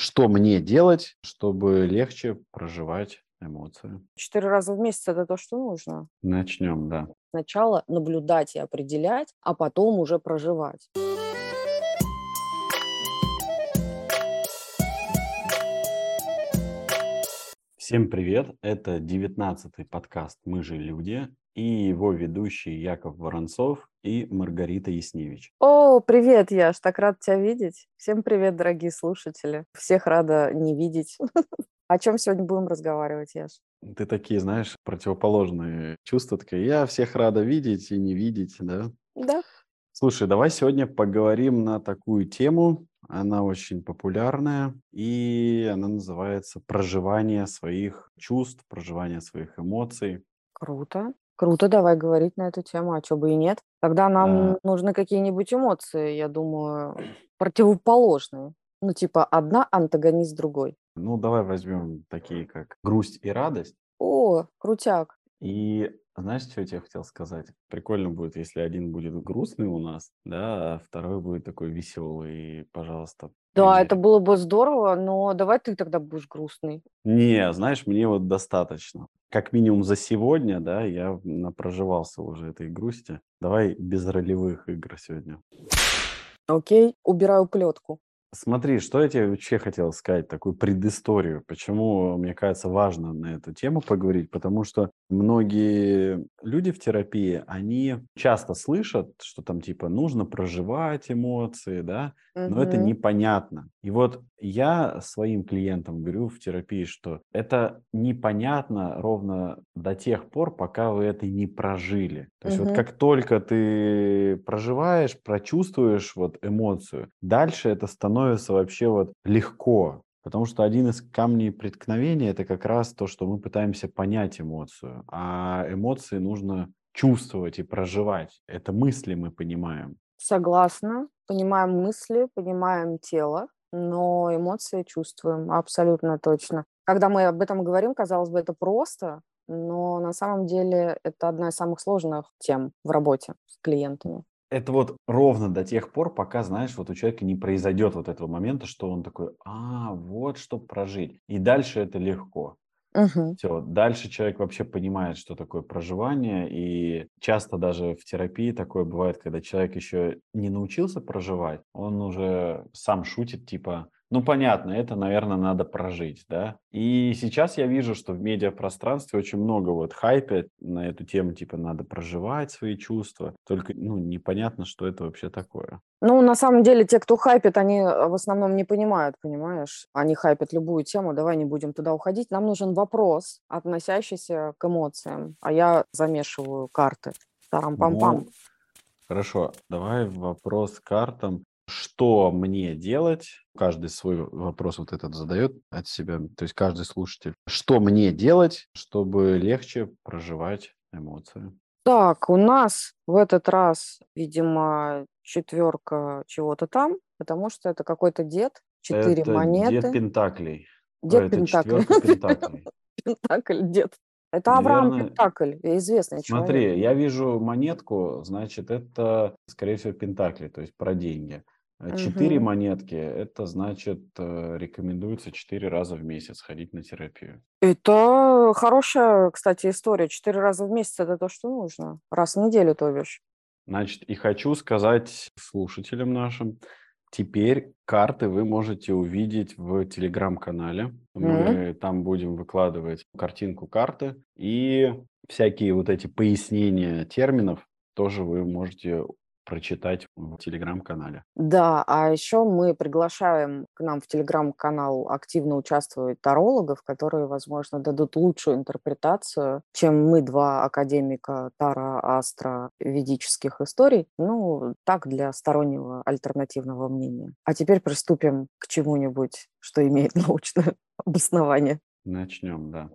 Что мне делать, чтобы легче проживать эмоции? Четыре раза в месяц – это то, что нужно. Начнем, да. Сначала наблюдать и определять, а потом уже проживать. Всем привет! Это девятнадцатый подкаст «Мы же люди» и его ведущие Яков Воронцов и Маргарита Ясневич. О, привет, Яш, так рад тебя видеть. Всем привет, дорогие слушатели. Всех рада не видеть. О чем сегодня будем разговаривать, Яш? Ты такие, знаешь, противоположные чувства. Такие, я всех рада видеть и не видеть, да? Да. Слушай, давай сегодня поговорим на такую тему. Она очень популярная, и она называется «Проживание своих чувств, проживание своих эмоций». Круто. Круто, давай говорить на эту тему, а что бы и нет. Тогда нам А, нужны какие-нибудь эмоции, я думаю, противоположные. Ну, типа одна антагонист другой. ну, давай возьмем такие, как грусть и радость. О, крутяк. И знаешь, что я тебе хотел сказать? Прикольно будет, если один будет грустный у нас, да, а второй будет такой веселый. Пожалуйста, Да, примерь. это было бы здорово, но давай ты тогда будешь грустный. Не, знаешь, мне вот достаточно. Как минимум за сегодня, да, я напроживался уже этой грусти. Давай без ролевых игр сегодня. Окей, убираю плетку. Смотри, что я тебе вообще хотел сказать, такую предысторию. Почему, мне кажется, важно на эту тему поговорить, потому что многие люди в терапии, они часто слышат, что там типа нужно проживать эмоции, да, но это Мгм. непонятно. И вот я своим клиентам говорю в терапии, что это непонятно ровно до тех пор, пока вы это не прожили. То есть вот Мгм. как только ты проживаешь, прочувствуешь вот эмоцию, дальше это становится вообще вот легко. Потому что один из камней преткновения это как раз то, что мы пытаемся понять эмоцию, а эмоции нужно чувствовать и проживать. Это мысли мы понимаем. Согласна. Понимаем мысли, понимаем тело, но эмоции чувствуем абсолютно точно. Когда мы об этом говорим, казалось бы, это просто, но на самом деле это одна из самых сложных тем в работе с клиентами. Это вот ровно до тех пор, пока, знаешь, вот у человека не произойдет вот этого момента, что он такой, а, вот что прожить. И дальше это легко. Мгм. Все, дальше человек вообще понимает, что такое проживание, и часто даже в терапии такое бывает, когда человек еще не научился проживать, он уже сам шутит, типа, ну понятно, это, наверное, надо прожить, да. И сейчас я вижу, что в медиапространстве очень много вот хайпа на эту тему, типа, надо проживать свои чувства, только, ну, непонятно, что это вообще такое. Ну, на самом деле, те, кто хайпит, они э, в основном не понимают, понимаешь? Они хайпят любую тему, давай не будем туда уходить. Нам нужен вопрос, относящийся к эмоциям, а я замешиваю карты. Тарам-пам-пам. Ну, хорошо, давай вопрос к картам. Что мне делать? Каждый свой вопрос вот этот задает от себя, то есть каждый слушатель. Что мне делать, чтобы легче проживать эмоции? Так, у нас в этот раз, видимо, четверка чего-то там, потому что это какой-то дед, четыре Это дед монеты. Пентаклей. Дед это Пентакль. четверка Пентаклей. Пентакль, дед. Это Авраам Наверное, Пентакль, известный человек. смотри, я вижу монетку, значит, это, скорее всего, Пентакли, то есть про деньги. А Четыре Мгм. монетки, это значит, э, рекомендуется четыре раза в месяц ходить на терапию. Это хорошая, кстати, история. Четыре раза в месяц– это то, что нужно. Раз в неделю, то бишь. Значит, и хочу сказать слушателям нашим, теперь карты вы можете увидеть в телеграм-канале. Мы там будем выкладывать картинку карты и всякие вот эти пояснения терминов тоже вы можете прочитать в телеграм-канале. Да, а еще мы приглашаем к нам в телеграм-канал активно участвовать тарологов, которые, возможно, дадут лучшую интерпретацию, чем мы, два академика Тара, Астра, ведических историй. Ну, так, для стороннего альтернативного мнения. А теперь приступим к чему-нибудь, что имеет научное обоснование. Начнем, да.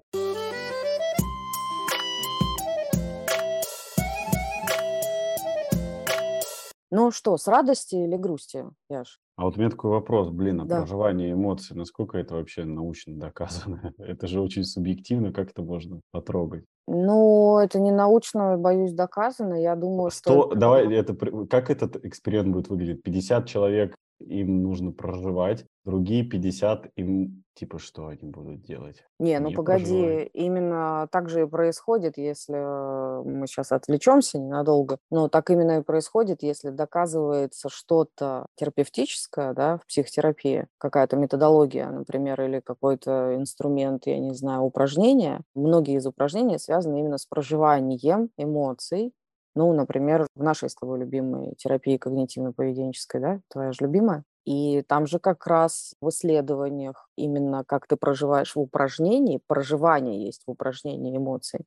Ну что, с радости или грусти, Яш? А вот у меня такой вопрос, блин, а Да. проживание эмоций, насколько это вообще научно доказано? Это же очень субъективно, как это можно потрогать? Ну, это не научно, боюсь, доказано. Я думаю, что Сто, это- давай, это, как этот эксперимент будет выглядеть? 50 человек им нужно проживать, другие 50 им типа что они будут делать? Не, ну Не погоди, проживать. именно так же и происходит, если э, мы сейчас отвлечемся ненадолго, но так именно и происходит, если доказывается что-то терапевтическое, да, в психотерапии, какая-то методология, например, или какой-то инструмент, я не знаю, упражнение. Многие из упражнений связаны именно с проживанием эмоций, ну, например, в нашей с тобой любимой терапии когнитивно-поведенческой, да, твоя же любимая. И там же как раз в исследованиях именно как ты проживаешь в упражнении, проживание есть в упражнении эмоций.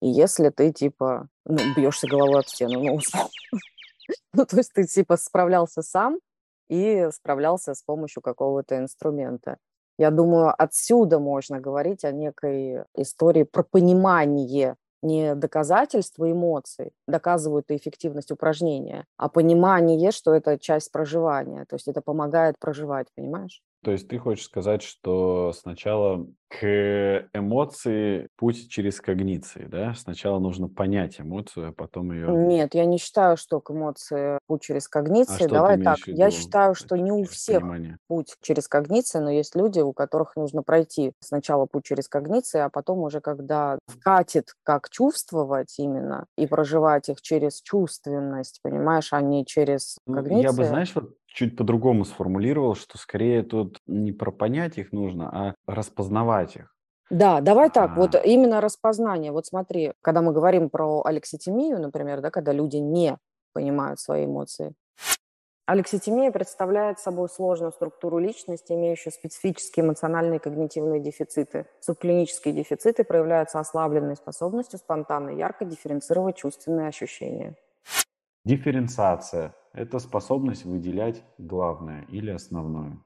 И если ты типа, ну, бьешься головой об стену, ну. Ну, то есть ты типа справлялся сам и справлялся с помощью какого-то инструмента. Я думаю, отсюда можно говорить о некой истории про понимание не доказательства эмоций доказывают эффективность упражнения, а понимание, что это часть проживания. То есть это помогает проживать, понимаешь? То есть ты хочешь сказать, что сначала к эмоции путь через когниции, да? Сначала нужно понять эмоцию, а потом ее... Нет, я не считаю, что к эмоции путь через А когниции. ты Давай так, имеешь в я считаю, что не у всех понимание? путь через когниции, но есть люди, у которых нужно пройти сначала путь через когниции, а потом уже когда вкатит, как чувствовать именно, и проживать их через чувственность, понимаешь, а не через Ну, я бы, знаешь, вот чуть по-другому сформулировал, что скорее тут не про понять их нужно, а распознавать их. Да, давай так, вот А, именно распознание. Вот смотри, когда мы говорим про алекситимию, например, да, когда люди не понимают свои эмоции. Алекситимия представляет собой сложную структуру личности, имеющую специфические эмоциональные и когнитивные дефициты. Субклинические дефициты проявляются ослабленной способностью спонтанно и ярко дифференцировать чувственные ощущения. Дифференциация– это способность выделять главное или основное.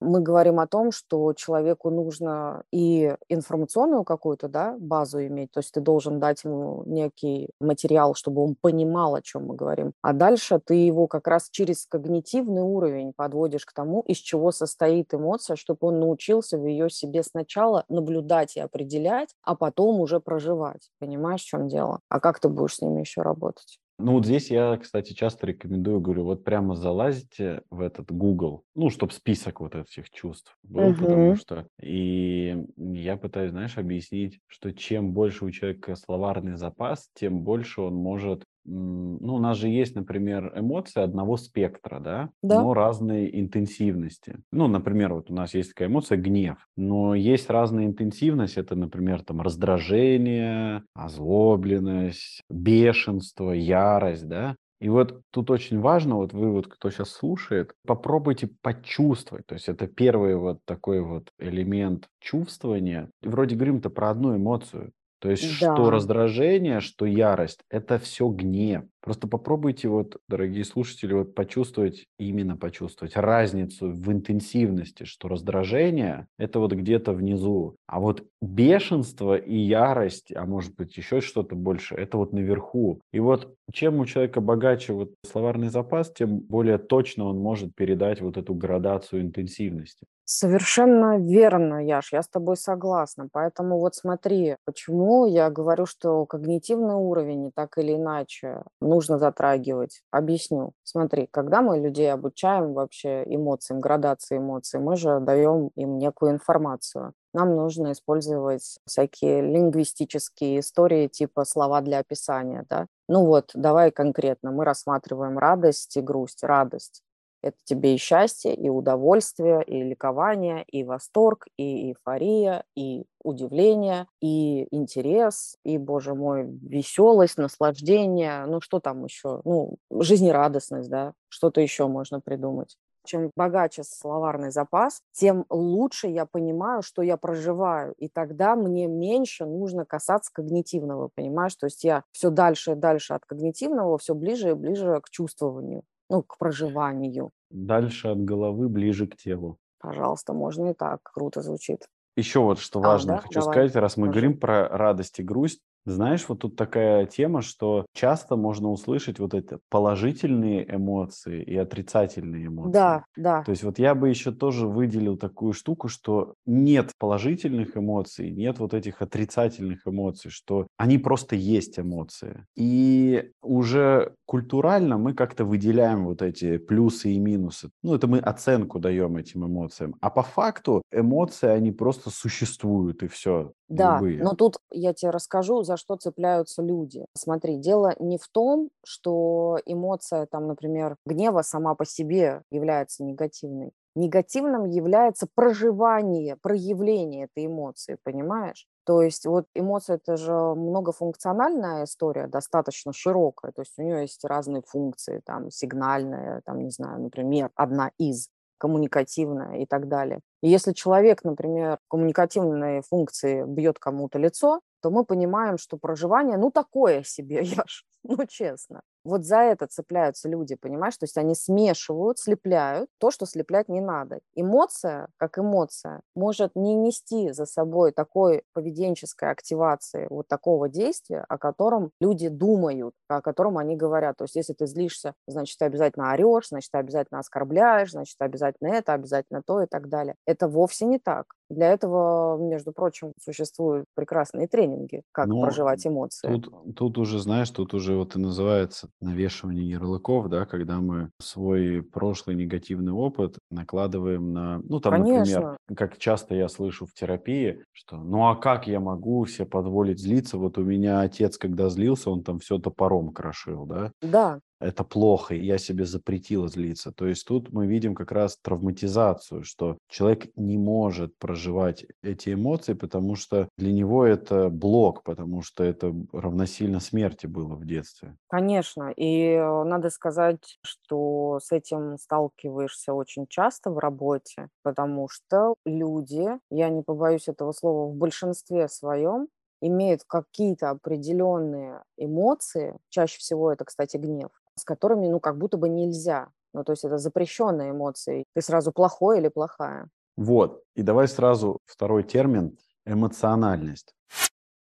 мы говорим о том, что человеку нужно и информационную какую-то да, базу иметь, то есть ты должен дать ему некий материал, чтобы он понимал, о чем мы говорим. А дальше ты его как раз через когнитивный уровень подводишь к тому, из чего состоит эмоция, чтобы он научился в ее себе сначала наблюдать и определять, а потом уже проживать. Понимаешь, в чем дело? А как ты будешь с ними еще работать? Ну, вот здесь я, кстати, часто рекомендую, говорю, вот прямо залазите в этот Google, ну, чтобы список вот этих чувств был, потому Мгм. что... И я пытаюсь, знаешь, объяснить, что чем больше у человека словарный запас, тем больше он может... Ну, у нас же есть, например, эмоции одного спектра, да, Да, но разной интенсивности. Ну, например, вот у нас есть такая эмоция гнев, но есть разная интенсивность, это, например, там раздражение, озлобленность, бешенство, ярость, да. И вот тут очень важно, вот вы вот, кто сейчас слушает, попробуйте почувствовать. То есть это первый вот такой вот элемент чувствования. И вроде говорим-то про одну эмоцию. То есть что да. раздражение, что ярость, это все гнев. Просто попробуйте вот, дорогие слушатели, вот почувствовать, именно почувствовать разницу в интенсивности, что раздражение– это вот где-то внизу, а вот бешенство и ярость, а может быть еще что-то больше, это вот наверху. И вот чем у человека богаче вот словарный запас, тем более точно он может передать вот эту градацию интенсивности. Совершенно верно, Яш, я с тобой согласна. Поэтому вот смотри, почему я говорю, что когнитивный уровень так или иначе нужно затрагивать. Объясню. Смотри, когда мы людей обучаем вообще эмоциям, градации эмоций, мы же даем им некую информацию. Нам нужно использовать всякие лингвистические истории, типа слова для описания, да? Ну вот, давай конкретно. Мы рассматриваем радость и грусть. Радость это тебе и счастье, и удовольствие, и ликование, и восторг, и эйфория, и удивление, и интерес, и, боже мой, веселость, наслаждение. Ну, что там еще? Ну, жизнерадостность, да? Что-то еще можно придумать. Чем богаче словарный запас, тем лучше я понимаю, что я проживаю. И тогда мне меньше нужно касаться когнитивного, понимаешь? То есть я все дальше и дальше от когнитивного, все ближе и ближе к чувствованию ну, к проживанию. Дальше от головы, ближе к телу. Пожалуйста, можно и так. Круто звучит. Еще вот что А, важно да? хочу Давай, сказать, раз мы скажи. говорим про радость и грусть, Знаешь, вот тут такая тема, что часто можно услышать вот эти положительные эмоции и отрицательные эмоции. Да, да. То есть вот я бы еще тоже выделил такую штуку, что нет положительных эмоций, нет вот этих отрицательных эмоций, что они просто есть эмоции. И уже культурально мы как-то выделяем вот эти плюсы и минусы. Ну, это мы оценку даем этим эмоциям. А по факту эмоции, они просто существуют, и все. Да, Любые. но тут я тебе расскажу, за что цепляются люди. Смотри, дело не в том, что эмоция, там, например, гнева сама по себе является негативной. Негативным является проживание, проявление этой эмоции, понимаешь? То есть вот эмоция– это же многофункциональная история, достаточно широкая. То есть у нее есть разные функции, там, сигнальная, там, не знаю, например, одна из коммуникативная и так далее. И если человек, например, коммуникативной функции бьет кому-то лицо, то мы понимаем, что проживание, ну, такое себе, я ж, ну, честно. Вот за это цепляются люди, понимаешь? То есть они смешивают, слепляют то, что слеплять не надо. Эмоция, как эмоция, может не нести за собой такой поведенческой активации, вот такого действия, о котором люди думают, о котором они говорят. То есть если ты злишься, значит, ты обязательно орешь, значит, ты обязательно оскорбляешь, значит, ты обязательно это, обязательно то и так далее. Это вовсе не так. Для этого, между прочим, существуют прекрасные тренинги, как Но проживать эмоции. тут, тут уже, знаешь, тут уже вот и называется навешивание ярлыков, да, когда мы свой прошлый негативный опыт накладываем на, ну, там, например, Конечно. как часто я слышу в терапии, что ну а как я могу себе позволить злиться? Вот у меня отец, когда злился, он там все топором крошил, да? Да, это плохо, и я себе запретила злиться. То есть тут мы видим как раз травматизацию, что человек не может проживать эти эмоции, потому что для него это блок, потому что это равносильно смерти было в детстве. конечно. И э, надо сказать, что с этим сталкиваешься очень часто в работе, потому что люди, я не побоюсь этого слова, в большинстве своем имеют какие-то определенные эмоции, чаще всего это, кстати, гнев, с которыми, ну, как будто бы нельзя. Ну, то есть это запрещенные эмоции. Ты сразу плохой или плохая. Вот. И давай сразу второй термин – эмоциональность.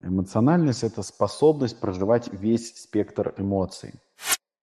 Эмоциональность – это способность проживать весь спектр эмоций.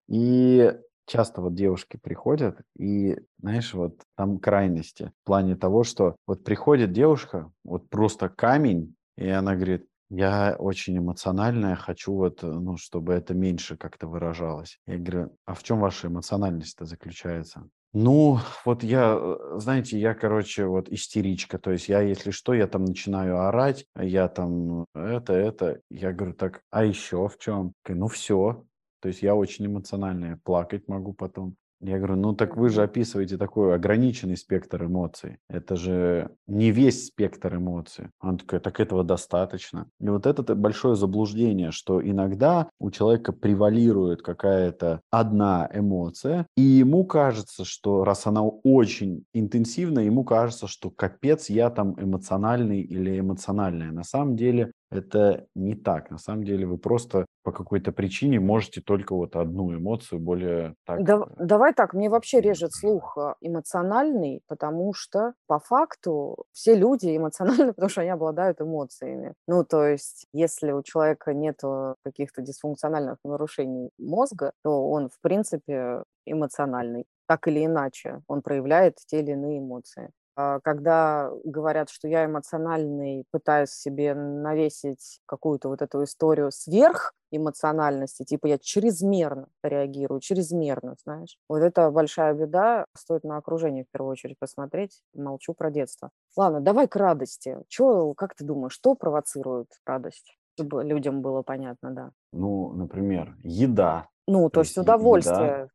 И часто вот девушки приходят, и, знаешь, вот там крайности в плане того, что вот приходит девушка, вот просто камень, и она говорит, я очень эмоциональная, хочу вот, э, ну, чтобы это меньше как-то выражалось. Я говорю, а в чем ваша эмоциональность-то заключается? Ну, вот я, э, знаете, я, короче, вот истеричка. То есть я, если что, я там начинаю орать, я там это, это. Я говорю, так, а еще в чем? Ну, все. То есть я очень эмоциональная, плакать могу потом. Я говорю, ну так вы же описываете такой ограниченный спектр эмоций. Это же не весь спектр эмоций. Она такая, так этого достаточно. И вот это большое заблуждение, что иногда у человека превалирует какая-то одна эмоция, и ему кажется, что раз она очень интенсивна, ему кажется, что капец, я там эмоциональный или эмоциональная. На самом деле это не так. На самом деле вы просто по какой-то причине можете только вот одну эмоцию более так... Да, э, давай так, мне вообще режет слух э, эмоциональный, потому что по факту все люди эмоциональны, потому что они обладают эмоциями. Ну, то есть, если у человека нет каких-то дисфункциональных нарушений мозга, то он, в принципе, эмоциональный. Так или иначе, он проявляет те или иные эмоции. А, когда говорят, что я эмоциональный, пытаюсь себе навесить какую-то вот эту историю сверх эмоциональности, типа я чрезмерно реагирую, чрезмерно, знаешь. Вот это большая беда, стоит на окружение в первую очередь посмотреть, молчу про детство. Ладно, давай к радости. Чё, как ты думаешь, что провоцирует радость? Чтобы людям было понятно, да. Ну, например, еда. Ну, то, То есть есть еда, удовольствие.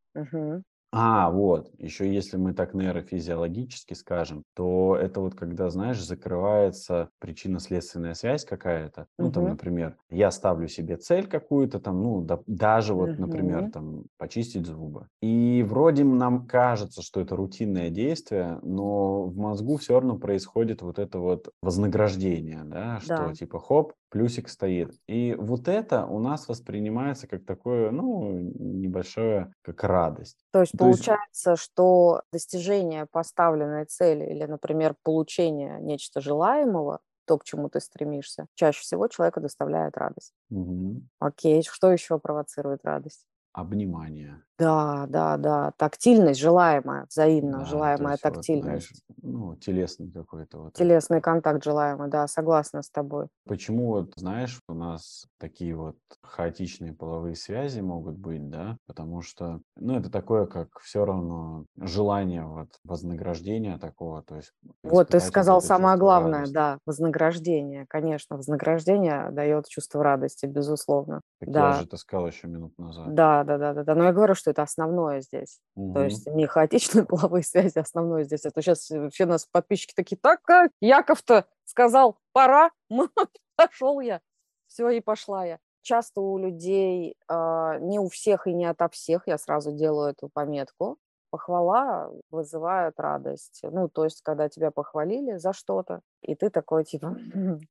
А, вот, еще если мы так нейрофизиологически скажем, то это вот когда, знаешь, закрывается причинно-следственная связь какая-то. Ну, там, Мгм. например, я ставлю себе цель какую-то там, ну, да- даже вот, например, Мгм. там, почистить зубы. И вроде нам кажется, что это рутинное действие, но в мозгу все равно происходит вот это вот вознаграждение, да, что Да. типа хоп, плюсик стоит. И вот это у нас воспринимается как такое, ну, небольшое, как радость. То есть То есть получается, что достижение поставленной цели или, например, получение нечто желаемого то, к чему ты стремишься, чаще всего человека доставляет радость. Мгм. Окей, что еще провоцирует радость? Обнимание. Да, да, да, тактильность желаемая, взаимно Да, то желаемая есть вот, знаешь, тактильность. ну, телесный какой-то вот. Телесный контакт желаемый, да, согласна с тобой. Почему вот, знаешь, у нас такие вот хаотичные половые связи могут быть, да? Потому что, ну, это такое, как все равно желание вот вознаграждения такого, то есть Вот ты сказал самое главное, радости. да, вознаграждение. Конечно, вознаграждение дает чувство радости, безусловно. Так я Да, же это сказал еще минут назад. да, да, да, да, да. Но я говорю, что это основное здесь. То Мгм. есть не хаотичные половые связи, основное здесь. Это сейчас все нас подписчики такие, так как Яков-то сказал, пора, пошел я, все, и пошла я. Часто у людей, а, не у всех и не ото всех, я сразу делаю эту пометку, похвала вызывает радость. Ну, то есть, когда тебя похвалили за что-то, и ты такой, типа,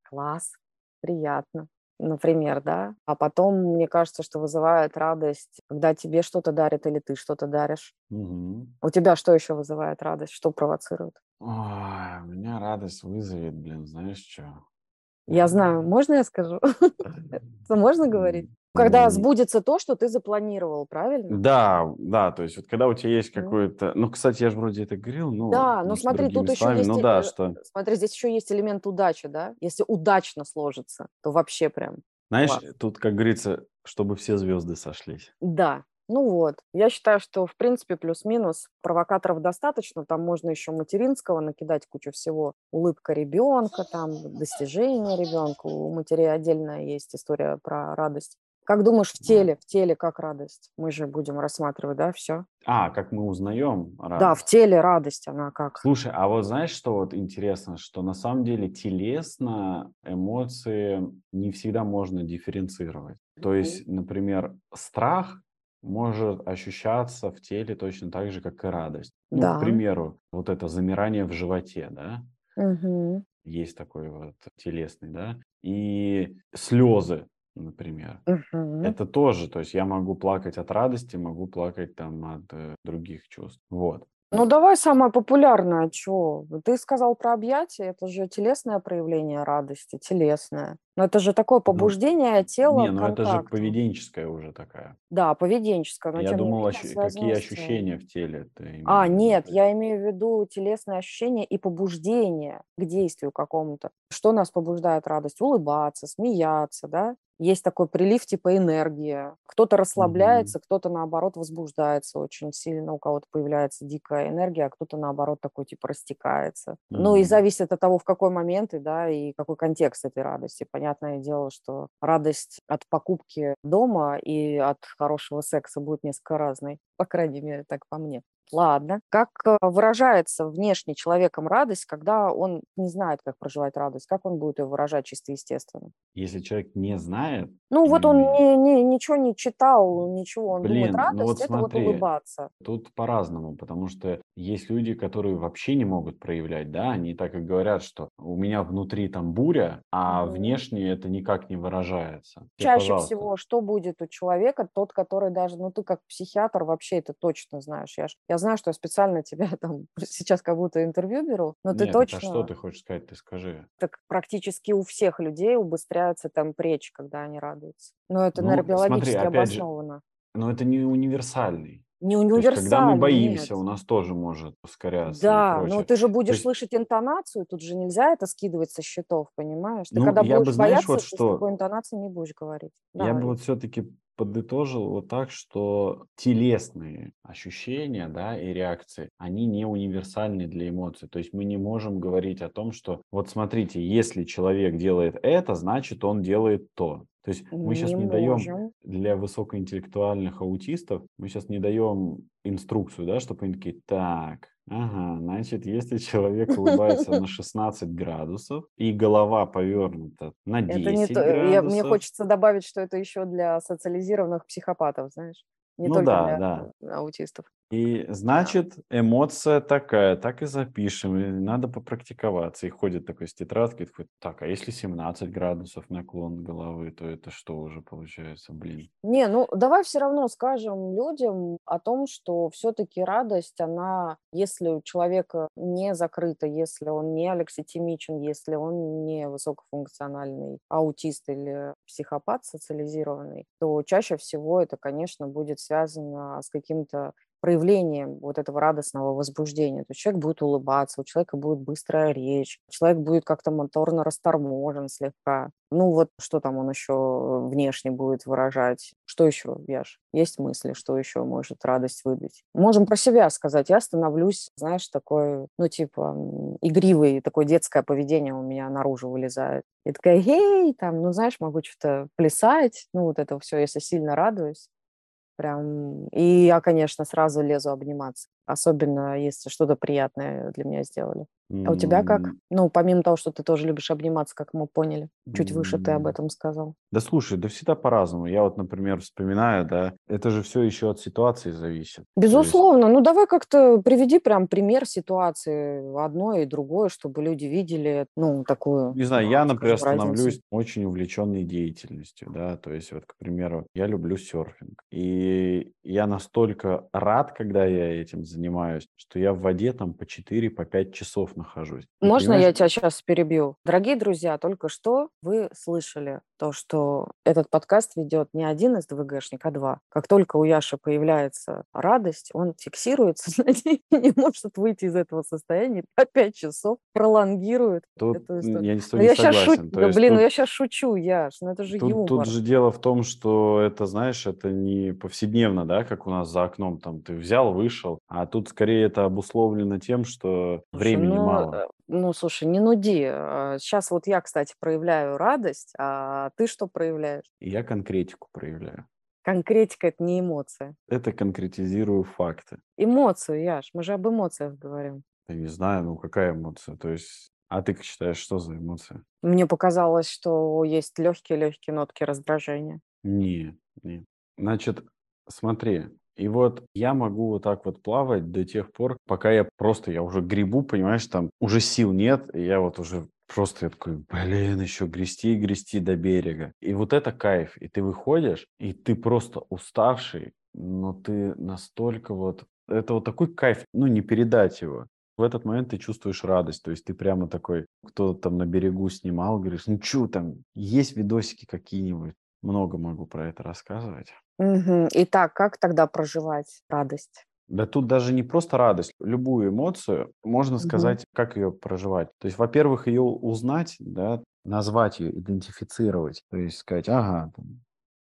класс, приятно, например, да. А потом, мне кажется, что вызывает радость, когда тебе что-то дарят или ты что-то даришь. Мгм. У тебя что еще вызывает радость? Что провоцирует? Ой, у меня радость вызовет, блин, знаешь что? Я знаю, можно я скажу? Это можно говорить? Когда сбудется то, что ты запланировал, правильно? Да, да, то есть вот когда у тебя есть Мгм. какой-то, ну, кстати, я же вроде это говорил, ну, Да, но смотри, тут еще есть, ну да, э, что, смотри, здесь еще есть элемент удачи, да? Если удачно сложится, то вообще прям знаешь, тут, как говорится, чтобы все звезды сошлись. Да, ну вот. Я считаю, что, в принципе, плюс-минус провокаторов достаточно. Там можно еще материнского накидать кучу всего. Улыбка ребенка, там, достижения ребенка. У матерей отдельная есть история про радость. Как думаешь, в теле, в теле как радость? Мы же будем рассматривать, да, все? А, как мы узнаем Да, в радость. теле радость, она как? Слушай, а вот знаешь, что вот интересно, что на самом деле телесно эмоции не всегда можно дифференцировать. То есть, например, страх может ощущаться в теле точно так же, как и радость. Ну, к Да. примеру, вот это замирание в животе, да, Мгм. есть такой вот телесный, да, и слезы, например. Мгм. Это тоже, то есть я могу плакать от радости, могу плакать там от э, других чувств. Вот. Ну, давай самое популярное, что? Ты сказал про объятия, это же телесное проявление радости, телесное. Но это же такое Ну, побуждение тела не, ну это же контакту. поведенческая уже такая. Да, поведенческое, но Я думал, связано какие ощущения в теле ты имеешь А, в виду? нет, я имею в виду телесные ощущения и побуждение к действию какому-то. Что нас побуждает радость? Улыбаться, смеяться, да? Есть такой прилив типа энергия. Кто-то расслабляется, кто-то наоборот возбуждается очень сильно, у кого-то появляется дикая энергия, а кто-то наоборот такой типа растекается. Ну и зависит от того, в какой момент и, да, и какой контекст этой радости. Понятное дело, что радость от покупки дома и от хорошего секса будет несколько разной. По крайней мере, так по мне. Ладно. Как э, выражается внешне человеком радость, когда он не знает, как проживать радость? Как он будет ее выражать чисто естественно? Если человек не знает Ну вот он не, не- ничего не читал, ничего. Он думает, блин, ну вот радость– это вот смотри, улыбаться. тут по-разному, потому что есть люди, которые вообще не могут проявлять, да, они так и говорят, что у меня внутри там буря, а Мгм. внешне это никак не выражается. Тебе, Чаще пожалуйста. всего, что будет у человека, тот, который даже, ну ты как психиатр вообще это точно знаешь. Я, ж- я знаю, что я специально тебя там сейчас как будто интервью беру, но ты Нет, так а что точно, ты хочешь сказать, ты скажи. так практически у всех людей убыстряется темп речи, когда они радуются. Но это Ну, смотри, нейробиологически же, обосновано. но это не универсальный. Не есть, когда мы боимся, нет. у нас тоже может ускоряться Да, но ты же будешь есть, слышать интонацию, тут же нельзя это скидывать со счетов, понимаешь? Ты ну, когда я бы, будешь знаешь, бояться, вот ты с что, такой интонацией не будешь говорить. я Да, бы вот все-таки подытожил вот так, что телесные ощущения, да, и реакции, они не универсальны для эмоций. То есть мы не можем говорить о том, что вот смотрите, если человек делает это, значит он делает то. То есть мы сейчас не не даем можем. для высокоинтеллектуальных аутистов, мы сейчас не даем инструкцию, да, чтобы они такие, так, ага, значит, если человек улыбается на 16 градусов и голова повернута на Это не 10 то. Я, мне градусов, хочется добавить, что это еще для социализированных психопатов, знаешь, не ну только да, для да, аутистов. И значит, эмоция такая, так и запишем. И надо попрактиковаться. И ходит такой с тетрадкой, такой, так, а если 17 градусов наклон головы, то это что уже получается, блин? Не, ну давай все равно скажем людям о том, что все-таки радость, она, если у человека не закрыта, если он не алекситимичен, если он не высокофункциональный аутист или психопат социализированный, то чаще всего это, конечно, будет связано с каким-то проявлением вот этого радостного возбуждения. То есть человек будет улыбаться, у человека будет быстрая речь, человек будет как-то моторно расторможен слегка. Ну вот что там он еще внешне будет выражать? Что еще, Яш? Есть мысли, что еще может радость выдать? Можем про себя сказать. Я становлюсь, знаешь, такой, ну типа игривый, такое детское поведение у меня наружу вылезает. И такая, эй, там, ну знаешь, могу что-то плясать, ну вот это все, если сильно радуюсь. Прям, и я, конечно, сразу лезу обниматься, особенно если что-то приятное для меня сделали. А у тебя как? Ну, помимо того, что ты тоже любишь обниматься, как мы поняли. Чуть выше ты об этом сказал. Да слушай, да всегда по-разному. Я вот, например, вспоминаю, да, это же все еще от ситуации зависит. Безусловно. Есть... Ну, давай как-то приведи прям пример ситуации одной и другой, чтобы люди видели, ну, такую... Не знаю, я, например, становлюсь очень увлеченной деятельностью, да, то есть вот, к примеру, я люблю серфинг. И я настолько рад, когда я этим занимаюсь, что я в воде там по 4-5 по часов нахожусь. Можно понимаешь? я тебя сейчас перебью? Дорогие друзья, только что вы слышали то, что этот подкаст ведет не один из ДВГшник, а два. Как только у Яши появляется радость, он фиксируется и не может выйти из этого состояния по пять часов, пролонгирует тут эту историю. Я, не, ну, я сейчас шучу, да, блин, тут, ну я сейчас шучу, Яш, ну это же тут, юмор. Тут же дело в том, что это, знаешь, это не повседневно, да, как у нас за окном, там ты взял, вышел, а тут скорее это обусловлено тем, что Слушай, времени ну, мало. Э, ну, слушай, не нуди. Сейчас вот я, кстати, проявляю радость, а ты что проявляешь? Я конкретику проявляю. Конкретика– это не эмоция. Это конкретизирую факты. Эмоцию, Яш, мы же об эмоциях говорим. Я не знаю, ну какая эмоция? То есть, а ты как считаешь, что за эмоция? Мне показалось, что есть легкие-легкие нотки раздражения. Не, не. Значит, смотри, и вот я могу вот так вот плавать до тех пор, пока я просто, я уже грибу, понимаешь, там уже сил нет, и я вот уже просто я такой, блин, еще грести и грести до берега. И вот это кайф. И ты выходишь, и ты просто уставший, но ты настолько вот... Это вот такой кайф, ну, не передать его. В этот момент ты чувствуешь радость, то есть ты прямо такой, кто там на берегу снимал, говоришь, ну что там, есть видосики какие-нибудь? Много могу про это рассказывать. Угу. Итак, как тогда проживать радость? Да тут даже не просто радость. Любую эмоцию можно сказать, угу. как ее проживать. То есть, во-первых, ее узнать, да, назвать ее, идентифицировать. То есть сказать, ага,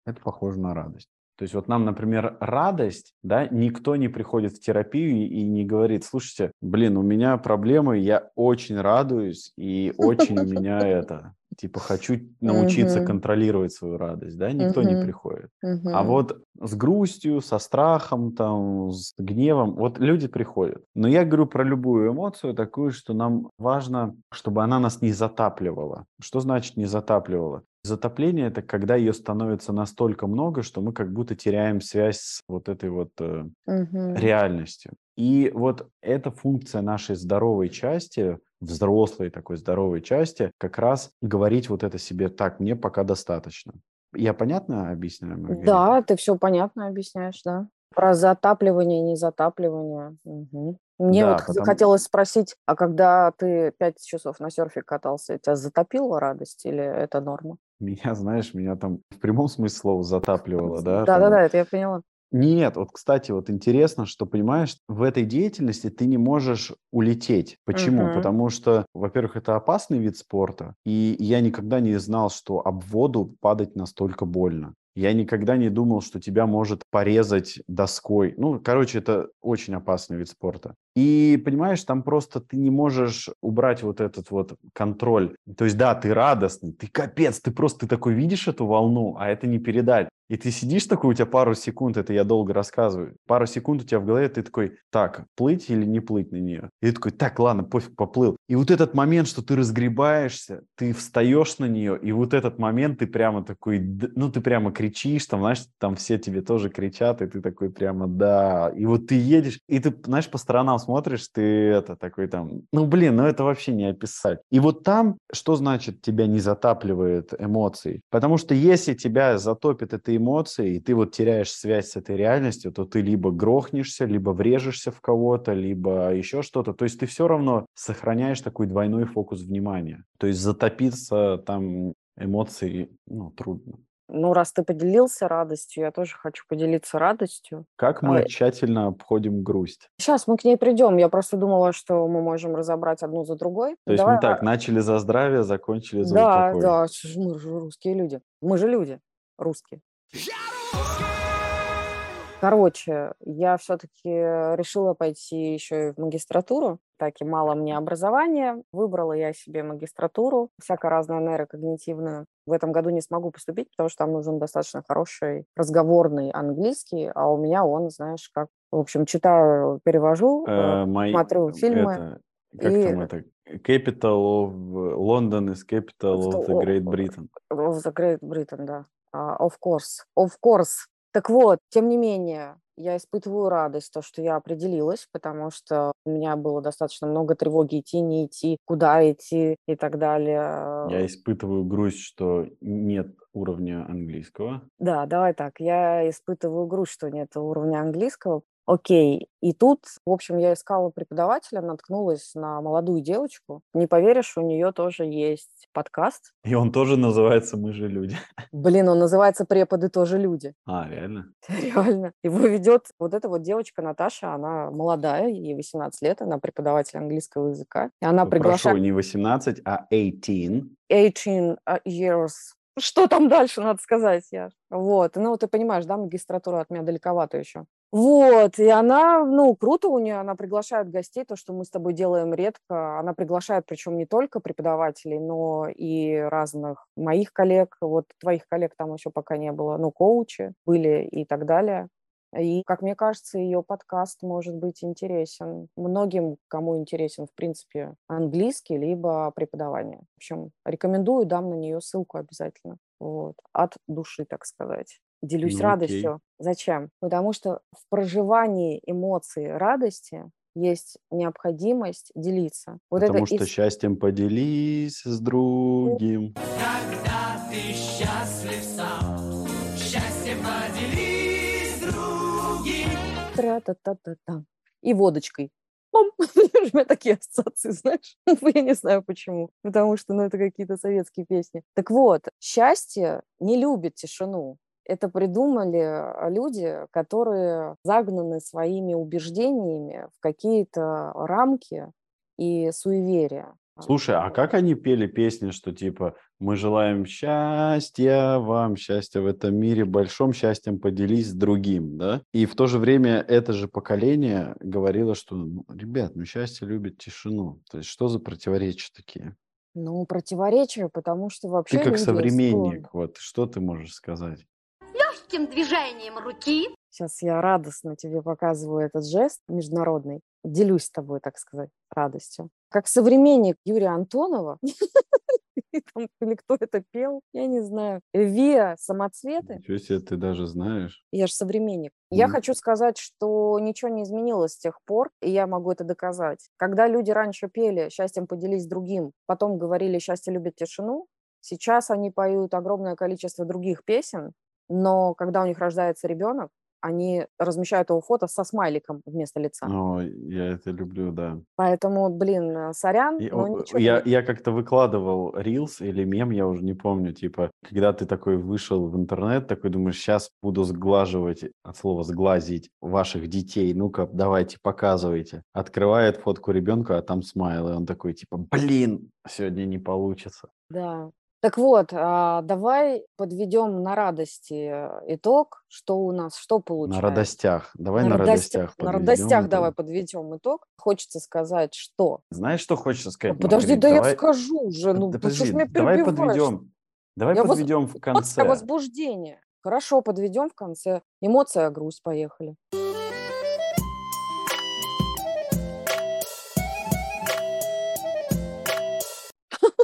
это похоже на радость. То есть вот нам, например, радость, да, никто не приходит в терапию и не говорит, слушайте, блин, у меня проблемы, я очень радуюсь и очень меня это, типа хочу научиться контролировать свою радость, да, никто не приходит. А вот с грустью, со страхом, там, с гневом, вот люди приходят. Но я говорю про любую эмоцию такую, что нам важно, чтобы она нас не затапливала. Что значит не затапливала? Затопление – это когда ее становится настолько много, что мы как будто теряем связь с вот этой вот э, угу. реальностью. И вот эта функция нашей здоровой части, взрослой такой здоровой части, как раз говорить вот это себе так, мне пока достаточно. Я понятно объясняю? Маргарита? Да, ты все понятно объясняешь, да. Про затапливание и незатапливание. Угу. Мне да, вот потому... хотелось спросить, а когда ты пять часов на серфе катался, тебя затопила радость или это норма? Меня, знаешь, меня там в прямом смысле слова затапливало, да? Да-да-да, это я поняла. Нет, вот, кстати, вот интересно, что, понимаешь, в этой деятельности ты не можешь улететь. Почему? Угу. Потому что, во-первых, это опасный вид спорта, и я никогда не знал, что об воду падать настолько больно. Я никогда не думал, что тебя может порезать доской. Ну, короче, это очень опасный вид спорта. И, понимаешь, там просто ты не можешь убрать вот этот вот контроль. То есть, да, ты радостный, ты капец, ты просто ты такой видишь эту волну, а это не передать. И ты сидишь такой, у тебя пару секунд, это я долго рассказываю, пару секунд у тебя в голове, ты такой, так, плыть или не плыть на нее? И ты такой, так, ладно, пофиг, поплыл. И вот этот момент, что ты разгребаешься, ты встаешь на нее, и вот этот момент ты прямо такой, ну, ты прямо кричишь, там, знаешь, там все тебе тоже кричат, и ты такой прямо, да. И вот ты едешь, и ты, знаешь, по сторонам смотришь, ты это такой там, ну, блин, ну, это вообще не описать. И вот там, что значит тебя не затапливает эмоции? Потому что если тебя затопит эта эмоция, и ты вот теряешь связь с этой реальностью, то ты либо грохнешься, либо врежешься в кого-то, либо еще что-то. То есть ты все равно сохраняешь такой двойной фокус внимания. То есть затопиться там эмоции, ну, трудно. Ну, раз ты поделился радостью, я тоже хочу поделиться радостью. Как мы а... тщательно обходим грусть? Сейчас мы к ней придем. Я просто думала, что мы можем разобрать одну за другой. То есть Давай... мы так, начали за здравие, закончили за да, упокой. Да, мы же русские люди. Мы же люди русские. Короче, я все-таки решила пойти еще и в магистратуру. Так и мало мне образования. Выбрала я себе магистратуру, всяко разную нейрокогнитивную. В этом году не смогу поступить, потому что там нужен достаточно хороший разговорный английский, а у меня он, знаешь, как... В общем, читаю, перевожу, э, мои... смотрю фильмы. Это... Как и... там это? Capital of London is capital of the Great Britain. Of the Great Britain, да. Uh, of course. Of course. Так вот, тем не менее, я испытываю радость, то, что я определилась, потому что у меня было достаточно много тревоги идти, не идти, куда идти и так далее. Я испытываю грусть, что нет уровня английского. Да, давай так. Я испытываю грусть, что нет уровня английского, Окей. И тут, в общем, я искала преподавателя, наткнулась на молодую девочку. Не поверишь, у нее тоже есть подкаст. И он тоже называется «Мы же люди». Блин, он называется «Преподы тоже люди». А, реально? Реально. Его ведет вот эта вот девочка Наташа, она молодая, ей 18 лет, она преподаватель английского языка. И она приглашает... Прошу, не 18, а 18. 18 uh, years что там дальше, надо сказать, я. Вот, ну, ты понимаешь, да, магистратура от меня далековато еще. Вот, и она, ну, круто у нее, она приглашает гостей, то, что мы с тобой делаем редко. Она приглашает, причем не только преподавателей, но и разных моих коллег, вот твоих коллег там еще пока не было, ну, коучи были и так далее. И, как мне кажется, ее подкаст может быть интересен многим, кому интересен, в принципе, английский, либо преподавание. В общем, рекомендую, дам на нее ссылку обязательно. Вот. От души, так сказать делюсь ну, радостью. Окей. Зачем? Потому что в проживании эмоций радости есть необходимость делиться. Вот Потому это что из... счастьем поделись с другим. Когда ты счастлив сам, счастьем поделись с другим. Тра-та-та-та-та. И водочкой. У меня такие ассоциации, знаешь? Я не знаю почему. Потому что, ну, это какие-то советские песни. Так вот, счастье не любит тишину это придумали а, люди, которые загнаны своими убеждениями в какие-то рамки и суеверия. Слушай, а как они пели песни, что типа «Мы желаем счастья вам, счастья в этом мире, большим счастьем поделись с другим», да? И в то же время это же поколение говорило, что «Ну, «Ребят, ну счастье любит тишину». То есть что за противоречия такие? Ну, противоречия, потому что вообще Ты как современник, склонны. вот что ты можешь сказать? легким движением руки. Сейчас я радостно тебе показываю этот жест международный. Делюсь с тобой, так сказать, радостью. Как современник Юрия Антонова, или кто это пел, я не знаю. Виа самоцветы. Ничего себе, ты даже знаешь. Я же современник. Я хочу сказать, что ничего не изменилось с тех пор, и я могу это доказать. Когда люди раньше пели «Счастьем поделись с другим», потом говорили «Счастье любит тишину», сейчас они поют огромное количество других песен, но когда у них рождается ребенок, они размещают его фото со смайликом вместо лица. О, я это люблю, да. Поэтому, блин, э, сорян, но ничего. Я, я как-то выкладывал рилс или мем, я уже не помню, типа, когда ты такой вышел в интернет, такой думаешь, сейчас буду сглаживать, от слова сглазить ваших детей, ну-ка, давайте, показывайте. Открывает фотку ребенка, а там смайл, и он такой, типа, блин, сегодня не получится. Да, так вот, а, давай подведем на радости итог, что у нас, что получается. На радостях. Давай на, на радостях. На радостях давай подведем итог. Хочется сказать, что. Знаешь, что хочется сказать? Подожди, да давай... я скажу уже. Ну, да, подожди, давай подведем. Давай я подведем воз... в конце. возбуждение. Хорошо, подведем в конце. Эмоция, грусть, поехали.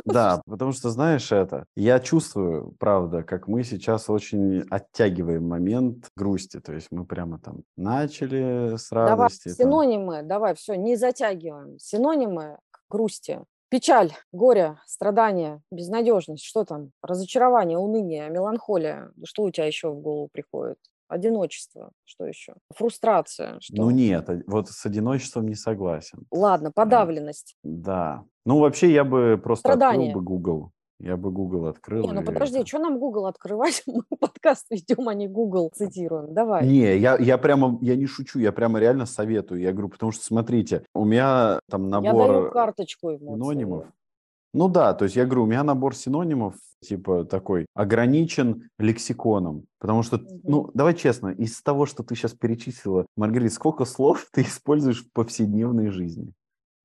Да, потому что, знаешь, это, я чувствую, правда, как мы сейчас очень оттягиваем момент грусти. То есть мы прямо там начали с Давай радости. там. синонимы, давай, все, не затягиваем. Синонимы к грусти. Печаль, горе, страдание, безнадежность, что там? Разочарование, уныние, меланхолия. Что у тебя еще в голову приходит? Одиночество, что еще? Фрустрация, что? Ну нет, а- вот с одиночеством не согласен. Ладно, подавленность. Да. Ну вообще я бы просто Страдания. открыл бы Google. Я бы Google открыл. Не, ну подожди, это- что нам Google открывать? Мы подкаст ведем, а не Google цитируем. Давай. Не, я, я прямо, я не шучу, я прямо реально советую. Я говорю, потому что, смотрите, у меня там Я набор даю карточку эмоций. синонимов. Ну да, то есть я говорю, у меня набор синонимов типа такой ограничен лексиконом. Потому что, ну, давай честно, из того, что ты сейчас перечислила, Маргарита, сколько слов ты используешь в повседневной жизни?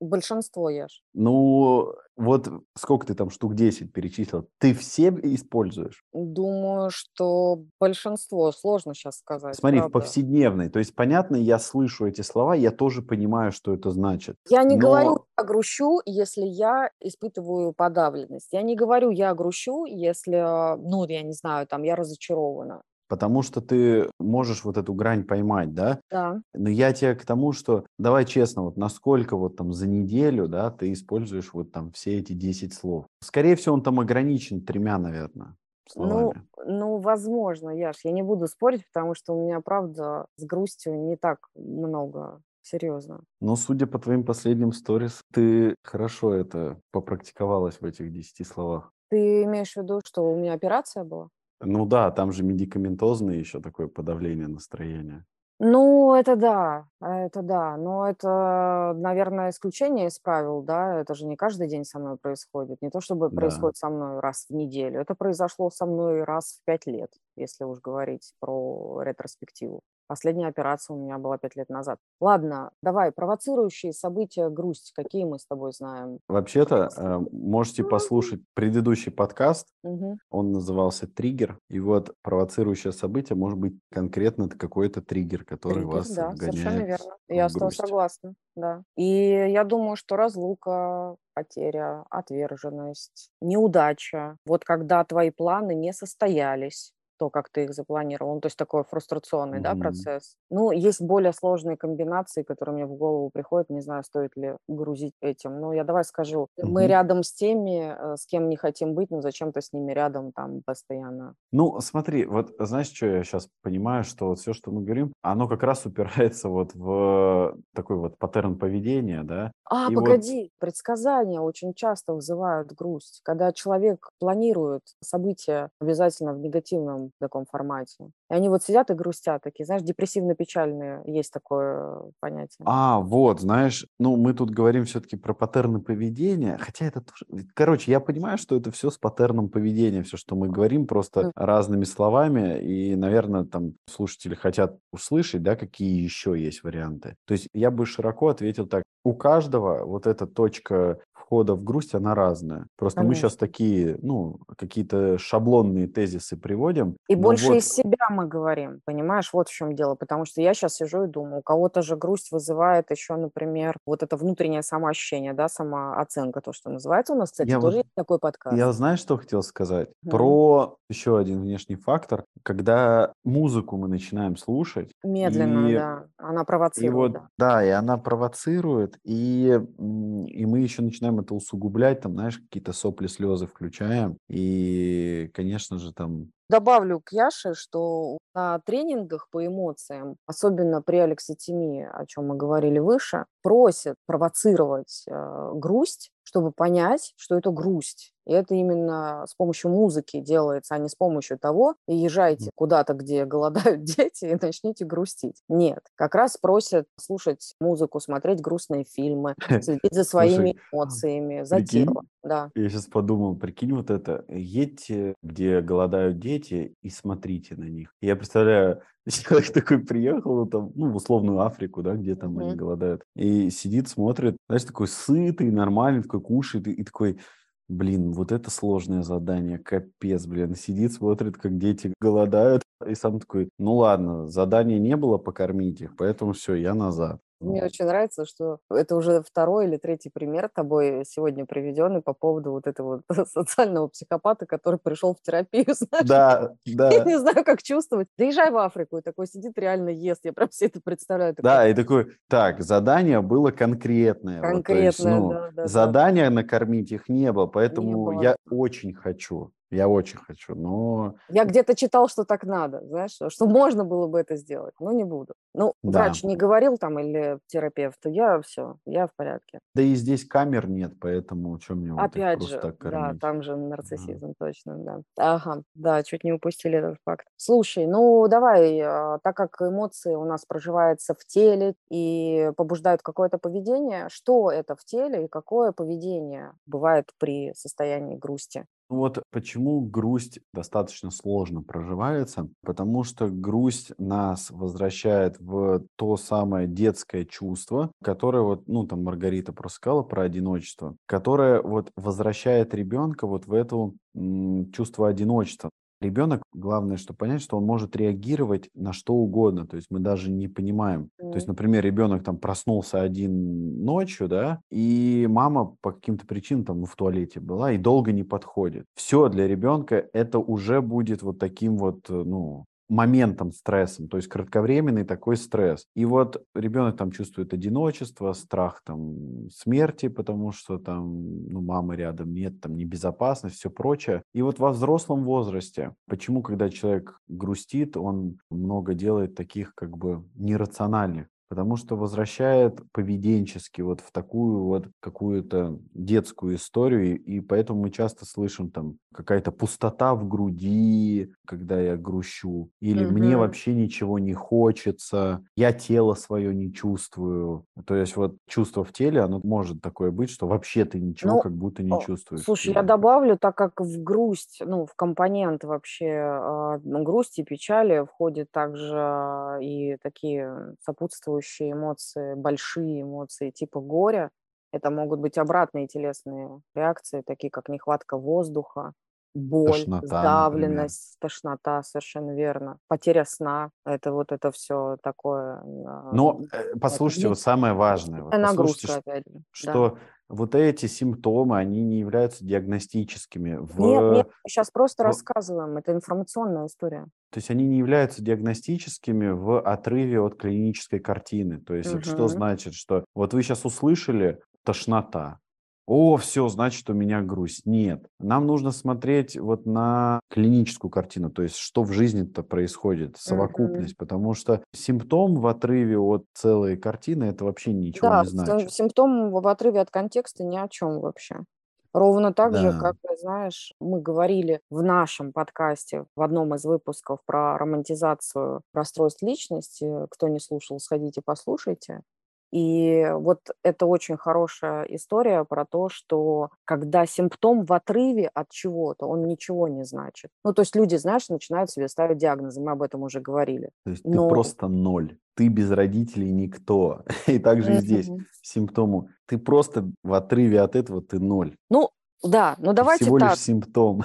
Большинство ешь. Ну, вот сколько ты там штук 10 перечислил, ты все используешь? Думаю, что большинство. Сложно сейчас сказать. Смотри, в правда. повседневной. То есть, понятно, я слышу эти слова, я тоже понимаю, что это значит. Я не Но- говорю, я грущу, если я испытываю подавленность. Я не говорю, я грущу, если, ну, я не знаю, там, я разочарована. Потому что ты можешь вот эту грань поймать, да? Да. Но я тебе к тому, что давай честно, вот насколько вот там за неделю, да, ты используешь вот там все эти 10 слов. Скорее всего, он там ограничен тремя, наверное, Ну, словами. ну, возможно, Яш, я не буду спорить, потому что у меня, правда, с грустью не так много. Серьезно. Но судя по твоим последним сторис, ты хорошо это попрактиковалась в этих 10 словах. Ты имеешь в виду, что у меня операция была? Ну да, там же медикаментозное еще такое подавление настроения. Ну, это да, это да. Но это, наверное, исключение из правил, да. Это же не каждый день со мной происходит. Не то чтобы Да. происходит со мной раз в неделю. Это произошло со мной раз в пять лет, если уж говорить про ретроспективу. Последняя операция у меня была пять лет назад. Ладно, давай, провоцирующие события, грусть, какие мы с тобой знаем? Вообще-то, э, можете послушать предыдущий подкаст, Мгм. он назывался «Триггер», и вот провоцирующее событие может быть конкретно какой-то триггер, который Триггер, вас да, совершенно верно. Я с тобой согласна, да. И я думаю, что разлука, потеря, отверженность, неудача, вот когда твои планы не состоялись, то, как ты их запланировал, ну, то есть такой фрустрационный, да, Мгм. процесс. Ну, есть более сложные комбинации, которые мне в голову приходят, не знаю, стоит ли грузить этим. Но я давай скажу, мы Мгм. рядом с теми, э, с кем не хотим быть, но зачем-то с ними рядом там постоянно. Ну, смотри, вот знаешь, что я сейчас понимаю, что вот все, что мы говорим, оно как раз упирается вот в такой вот паттерн поведения, да? А, И вот- погоди, предсказания очень часто вызывают грусть. Когда человек планирует события обязательно в негативном таком формате. И они вот сидят и грустят, такие, знаешь, депрессивно-печальные, есть такое понятие. А, вот, знаешь, ну, мы тут говорим все-таки про паттерны поведения, хотя это тоже... Короче, я понимаю, что это все с паттерном поведения, все, что мы говорим, просто Мгм. разными словами, и, наверное, там слушатели хотят услышать, да, какие еще есть варианты. То есть я бы широко ответил так, у каждого вот эта точка входа в грусть, она разная. Просто мы сейчас Конечно. такие, ну, какие-то шаблонные тезисы приводим. И больше вот- из себя мы говорим, понимаешь, вот в чем дело. Потому что я сейчас сижу и думаю, у кого-то же грусть вызывает еще, например, вот это внутреннее самоощущение, да, самооценка, то, что называется у нас, кстати, Я тоже вот- есть такой подкаст. Я знаешь, что хотел сказать? Мгм. Про еще один внешний фактор, когда музыку мы начинаем слушать. Медленно, и- да, она И провоцирует, вот, да. да, и она провоцирует, и, и мы еще начинаем это усугублять, там, знаешь, какие-то сопли, слезы включаем, и, конечно же, там, Добавлю к Яше, что на тренингах по эмоциям, особенно при алекситимии, о чем мы говорили выше, просят провоцировать э, грусть, чтобы понять, что это грусть. И это именно с помощью музыки делается, а не с помощью того, и езжайте куда-то, где голодают дети, и начните грустить. Нет, как раз просят слушать музыку, смотреть грустные фильмы, следить за своими Слушай, эмоциями, за прикинь. Да. я сейчас подумал, прикинь вот это, едьте, где голодают дети, и смотрите на них. Я представляю, человек такой приехал, ну, там, ну, в условную Африку, да, где там они Мгм. голодают, и сидит, смотрит, знаешь, такой сытый, нормальный, такой кушает, и, и такой, блин, вот это сложное задание, капец, блин. Сидит, смотрит, как дети голодают, и сам такой, ну ладно, задания не было покормить их, поэтому все, я назад. Мне очень нравится, что это уже второй или третий пример тобой сегодня приведенный по поводу вот этого социального психопата, который пришел в терапию, знаешь? Да, да. Я не знаю, как чувствовать. Доезжай в Африку, и такой сидит, реально ест. Я прям все это представляю. Такой, Да, и такой, так, задание было конкретное. вот, Конкретное, есть, ну, да, да, да. задания накормить их не было, Не поэтому было. я очень хочу, я очень хочу, но Я где-то читал, что так надо, знаешь, что можно было бы это сделать, но не буду. Ну, Да. врач не говорил там или терапевт, я все, я в порядке. да и здесь камер нет, поэтому что мне вот Опять просто же, так да, кормить? там же нарциссизм, точно, да. Ага, да, чуть не упустили этот факт. Слушай, ну давай, а, так как эмоции у нас проживаются в теле и побуждают какое-то поведение, что это в теле и какое поведение бывает при состоянии грусти? Вот почему грусть достаточно сложно проживается, потому что грусть нас возвращает в то самое детское чувство, которое вот, ну там Маргарита просто сказала про одиночество, которое вот возвращает ребенка вот в это чувство одиночества. Ребенок, главное, что понять, что он может реагировать на что угодно, то есть мы даже не понимаем. То есть, например, ребенок там проснулся один ночью, да, и мама по каким-то причинам там ну, в туалете была и долго не подходит. Все для ребенка это уже будет вот таким вот, э, ну, моментом стрессом, то есть кратковременный такой стресс. И вот ребенок там чувствует одиночество, страх там смерти, потому что там ну, мамы рядом нет, там небезопасность, все прочее. И вот во взрослом возрасте, почему, когда человек грустит, он много делает таких как бы нерациональных потому что возвращает поведенчески вот в такую вот какую-то детскую историю, и поэтому мы часто слышим там какая-то пустота в груди, когда я грущу, или мне Мгм. вообще ничего не хочется, я тело свое не чувствую. То есть вот чувство в теле, оно может такое быть, что вообще ты ничего Ну, как будто не чувствуешь. Слушай, я добавлю, так как в грусть, ну, в компонент вообще а, ну, грусти, печали входят также и такие сопутствующие эмоции, большие эмоции типа горя. Это могут быть обратные телесные реакции, такие как нехватка воздуха, боль, Тошнота, например. сдавленность, тошнота, совершенно верно, потеря сна. Это вот это все такое. а, Но э, послушайте, вот самое важное, вот Это нагрузка, опять же. да. что вот эти симптомы, они не являются диагностическими. В, Нет, нет, сейчас просто в- рассказываем. Это информационная история. То есть они не являются диагностическими в отрыве от клинической картины. То есть это что значит, что вот вы сейчас услышали тошнота. О, все, значит, у меня грусть. Нет. Нам нужно смотреть вот на клиническую картину, то есть что в жизни-то происходит, совокупность, потому что симптом в отрыве от целой картины это вообще ничего Да, не значит. симптом в отрыве от контекста ни о чем вообще. Ровно так же, Да. как, знаешь, мы говорили в нашем подкасте в одном из выпусков про романтизацию расстройств личности. Кто не слушал, сходите послушайте. И вот это очень хорошая история про то, что когда симптом в отрыве от чего-то, он ничего не значит. Ну, то есть люди, знаешь, начинают себе ставить диагнозы, мы об этом уже говорили. То есть ты Но- просто ноль. Ты без родителей никто. И также и здесь симптому. Ты просто в отрыве от этого ты ноль. Ну, да, но Ты давайте всего так. лишь симптом.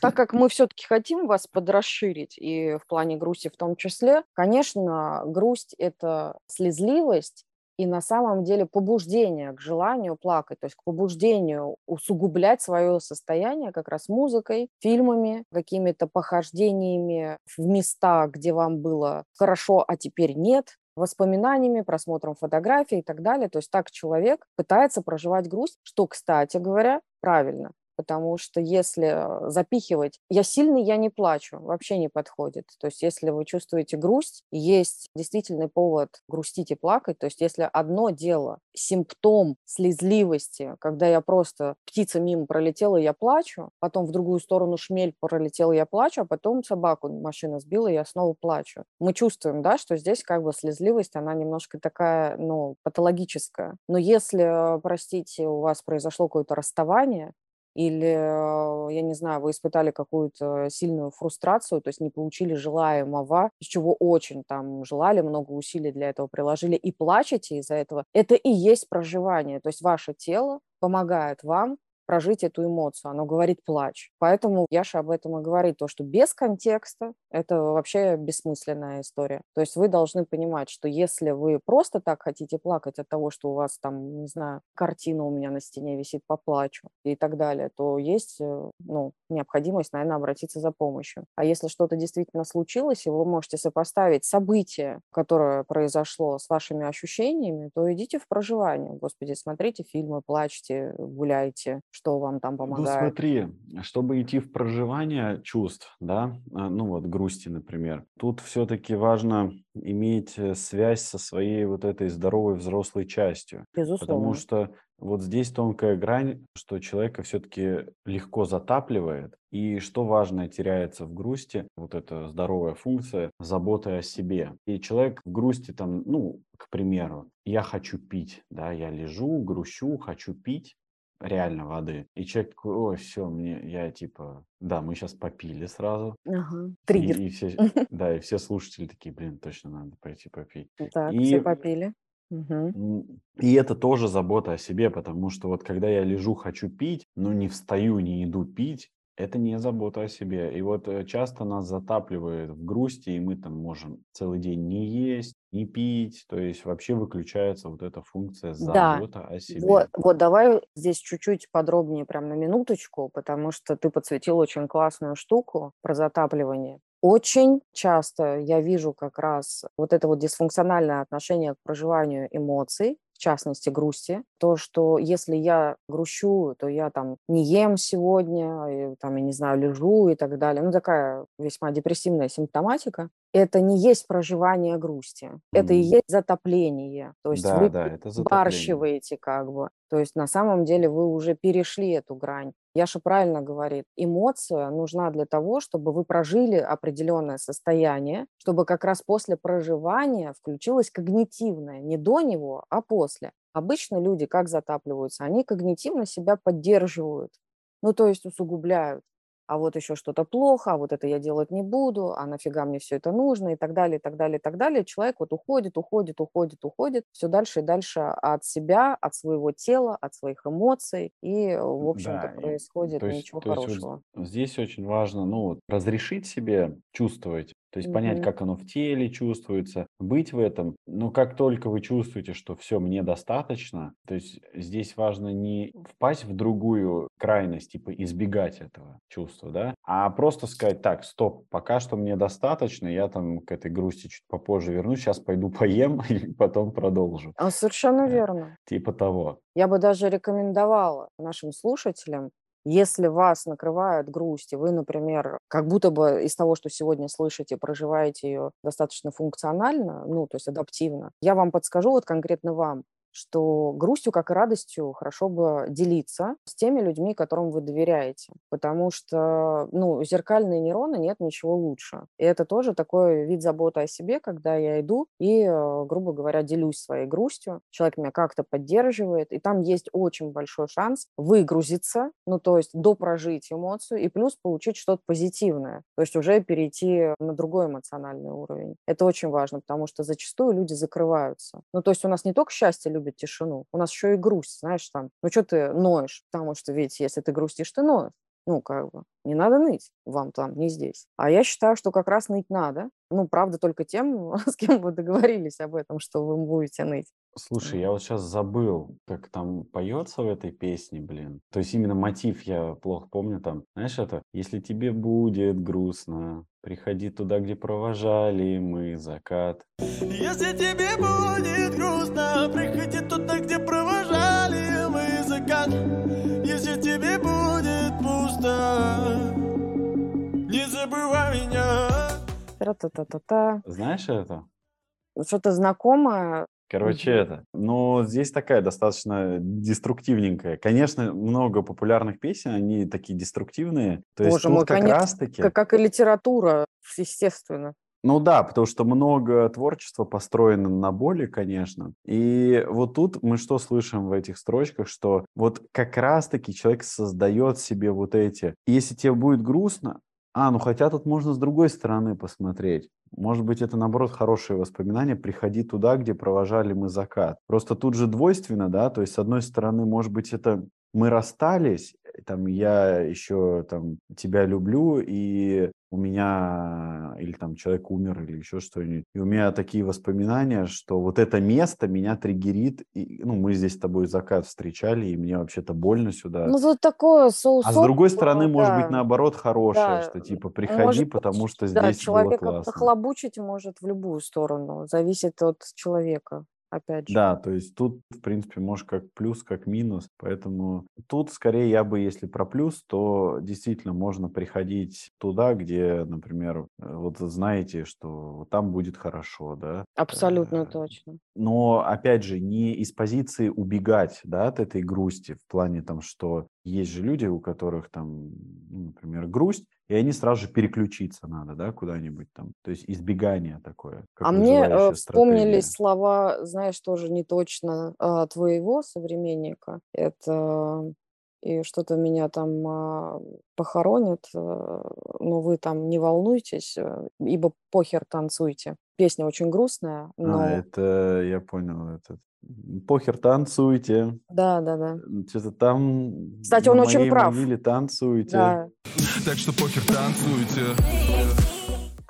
так как мы все-таки хотим вас подрасширить, и в плане грусти в том числе, конечно, грусть – это слезливость, и на самом деле побуждение к желанию плакать, то есть к побуждению усугублять свое состояние как раз музыкой, фильмами, какими-то похождениями в места, где вам было хорошо, а теперь нет, воспоминаниями, просмотром фотографий и так далее. То есть так человек пытается проживать грусть, что, кстати говоря, правильно. Потому что если э, запихивать «я сильный, я не плачу» вообще не подходит. То есть если вы чувствуете грусть, есть действительный повод грустить и плакать. То есть если одно дело симптом слезливости, когда я просто птица мимо пролетела, я плачу, потом в другую сторону шмель пролетела, я плачу, а потом собаку машина сбила, я снова плачу. Мы чувствуем, да, что здесь как бы слезливость, она немножко такая, ну, патологическая. Но если, э, простите, у вас произошло какое-то расставание, или, э, я не знаю, вы испытали какую-то сильную фрустрацию, то есть не получили желаемого, из чего очень там желали, много усилий для этого приложили, и плачете из-за этого, это и есть проживание. То есть ваше тело помогает вам прожить эту эмоцию. Оно говорит плач. Поэтому Яша об этом и говорит, то, что без контекста это вообще бессмысленная история. То есть вы должны понимать, что если вы просто так хотите плакать от того, что у вас там, не знаю, картина у меня на стене висит, поплачу и так далее, то есть э, ну, необходимость, наверное, обратиться за помощью. А если что-то действительно случилось, и вы можете сопоставить событие, которое произошло с вашими ощущениями, то идите в проживание. Господи, смотрите фильмы, плачьте, гуляйте, что вам там Ну помогает. смотри, чтобы идти в проживание чувств, да, а, ну вот грусти, например, тут все-таки важно иметь э, связь со своей вот этой здоровой взрослой частью, потому Безусловно. что вот здесь тонкая грань, что человека все-таки легко затапливает, и что важное теряется в грусти, вот эта здоровая функция заботы о себе. И человек в грусти там, ну, к примеру, я хочу пить, да, я лежу, грущу, хочу пить, реально воды. И человек такой, ой, все, мне, я типа, да, мы сейчас попили сразу. Ага. И, Триггер. и все, да, и все слушатели такие, блин, точно надо пойти попить. Так, И, все попили. М, и это тоже забота о себе, потому что вот когда я лежу, хочу пить, но не встаю, не иду пить, это не забота о себе. И вот э, часто нас затапливает в грусти, и мы там можем целый день не есть, не пить, то есть вообще выключается вот эта функция Да, забота о себе. вот, вот давай здесь чуть-чуть подробнее, прям на минуточку, потому что ты подсветил очень классную штуку про затапливание. Очень часто я вижу как раз вот это вот дисфункциональное отношение к проживанию эмоций, частности грусти, то, что если я грущу, то я там не ем сегодня, и, там, я не знаю, лежу и так далее. Ну, такая весьма депрессивная симптоматика. Это не есть проживание грусти, это и есть затопление. То есть Да, вы да, это перебарщиваете как бы. То есть на самом деле вы уже перешли эту грань. Яша правильно говорит, эмоция нужна для того, чтобы вы прожили определенное состояние, чтобы как раз после проживания включилось когнитивное, не до него, а после. Обычно люди как затапливаются? Они когнитивно себя поддерживают, ну то есть усугубляют. А вот еще что-то плохо, а вот это я делать не буду, а нафига мне все это нужно и так далее, и так далее, и так далее. Человек вот уходит, уходит, уходит, уходит, все дальше и дальше от себя, от своего тела, от своих эмоций, и, в общем-то, Да, и, происходит есть, ничего то есть вот хорошего. здесь очень важно, ну, разрешить себе чувствовать, то есть понять, Мгм. как оно в теле чувствуется, быть в этом. Но как только вы чувствуете, что все, мне достаточно, то есть здесь важно не впасть в другую крайность, типа избегать этого чувства, да, а просто сказать, так, стоп, пока что мне достаточно, я там к этой грусти чуть попозже вернусь, сейчас пойду поем и потом продолжу. А, Совершенно Э, верно. Типа того. Я бы даже рекомендовала нашим слушателям, если вас накрывает грусть, и вы, например, как будто бы из того, что сегодня слышите, проживаете ее достаточно функционально, ну, то есть адаптивно, я вам подскажу, вот конкретно вам, что грустью, как и радостью, хорошо бы делиться с теми людьми, которым вы доверяете. Потому что, ну, зеркальные нейроны нет ничего лучше. И это тоже такой вид заботы о себе, когда я иду и, э, грубо говоря, делюсь своей грустью. Человек меня как-то поддерживает, и там есть очень большой шанс выгрузиться, ну, то есть допрожить эмоцию и плюс получить что-то позитивное. То есть уже перейти на другой эмоциональный уровень. Это очень важно, потому что зачастую люди закрываются. Ну, то есть у нас не только счастье любит тишину, у нас еще и грусть, знаешь, там, ну, что ты ноешь? Потому что ведь если ты грустишь, ты ноешь. Ну, как бы, не надо ныть вам там, не здесь. А я считаю, что как раз ныть надо. Ну, правда, только тем, с кем вы договорились об этом, что вы будете ныть. Слушай, я вот сейчас забыл, как там поется в этой песне, блин. То есть именно мотив я плохо помню там. Знаешь это? Если тебе будет грустно, приходи туда, где провожали мы закат. Если тебе будет грустно, приходи туда, где провожали мы закат. Не забывай меня. Тра-та-та-та-та. Знаешь это? Что-то знакомое. Короче, это. Но здесь такая достаточно деструктивненькая. Конечно, много популярных песен, они такие деструктивные. То есть Боже тут мой, как конечно, раз-таки... Как, как и литература, естественно. Ну да, потому что много творчества построено на боли, конечно. И вот тут мы что слышим в этих строчках, что вот как раз-таки человек создает себе вот эти. Если тебе будет грустно, а, ну хотя тут можно с другой стороны посмотреть. Может быть, это, наоборот, хорошие воспоминания. Приходи туда, где провожали мы закат. Просто тут же двойственно, да, то есть, с одной стороны, может быть, это мы расстались, там я еще там тебя люблю, и у меня или там человек умер или еще что-нибудь. И у меня такие воспоминания, что вот это место меня триггерит. И, ну, мы здесь с тобой закат встречали, и мне вообще-то больно сюда. Ну, тут такое соус. А с другой стороны, может быть, наоборот, хорошее, да. что типа приходи, может, потому что здесь да, человека было классно. похлобучить может в любую сторону. Зависит от человека опять же. Да, то есть тут, в принципе, может как плюс, как минус. Поэтому тут скорее я бы, если про плюс, то действительно можно приходить туда, где, например, э, вот знаете, что там будет хорошо, да. Абсолютно э, точно. Но, опять же, не из позиции убегать, да, от этой грусти, в плане там, что есть же люди, у которых там, ну, например, грусть, и они сразу же переключиться надо, да, куда-нибудь там. То есть избегание такое. а мне э, вспомнились слова, знаешь, тоже не точно э, твоего современника. Это и что-то меня там э, похоронит, э, но вы там не волнуйтесь, э, ибо похер танцуйте. Песня очень грустная, а, но... А, это я понял, этот Похер, танцуйте. Да, да, да. Что-то там... Кстати, он очень прав. Могиле танцуйте. Да. Так что похер, танцуйте.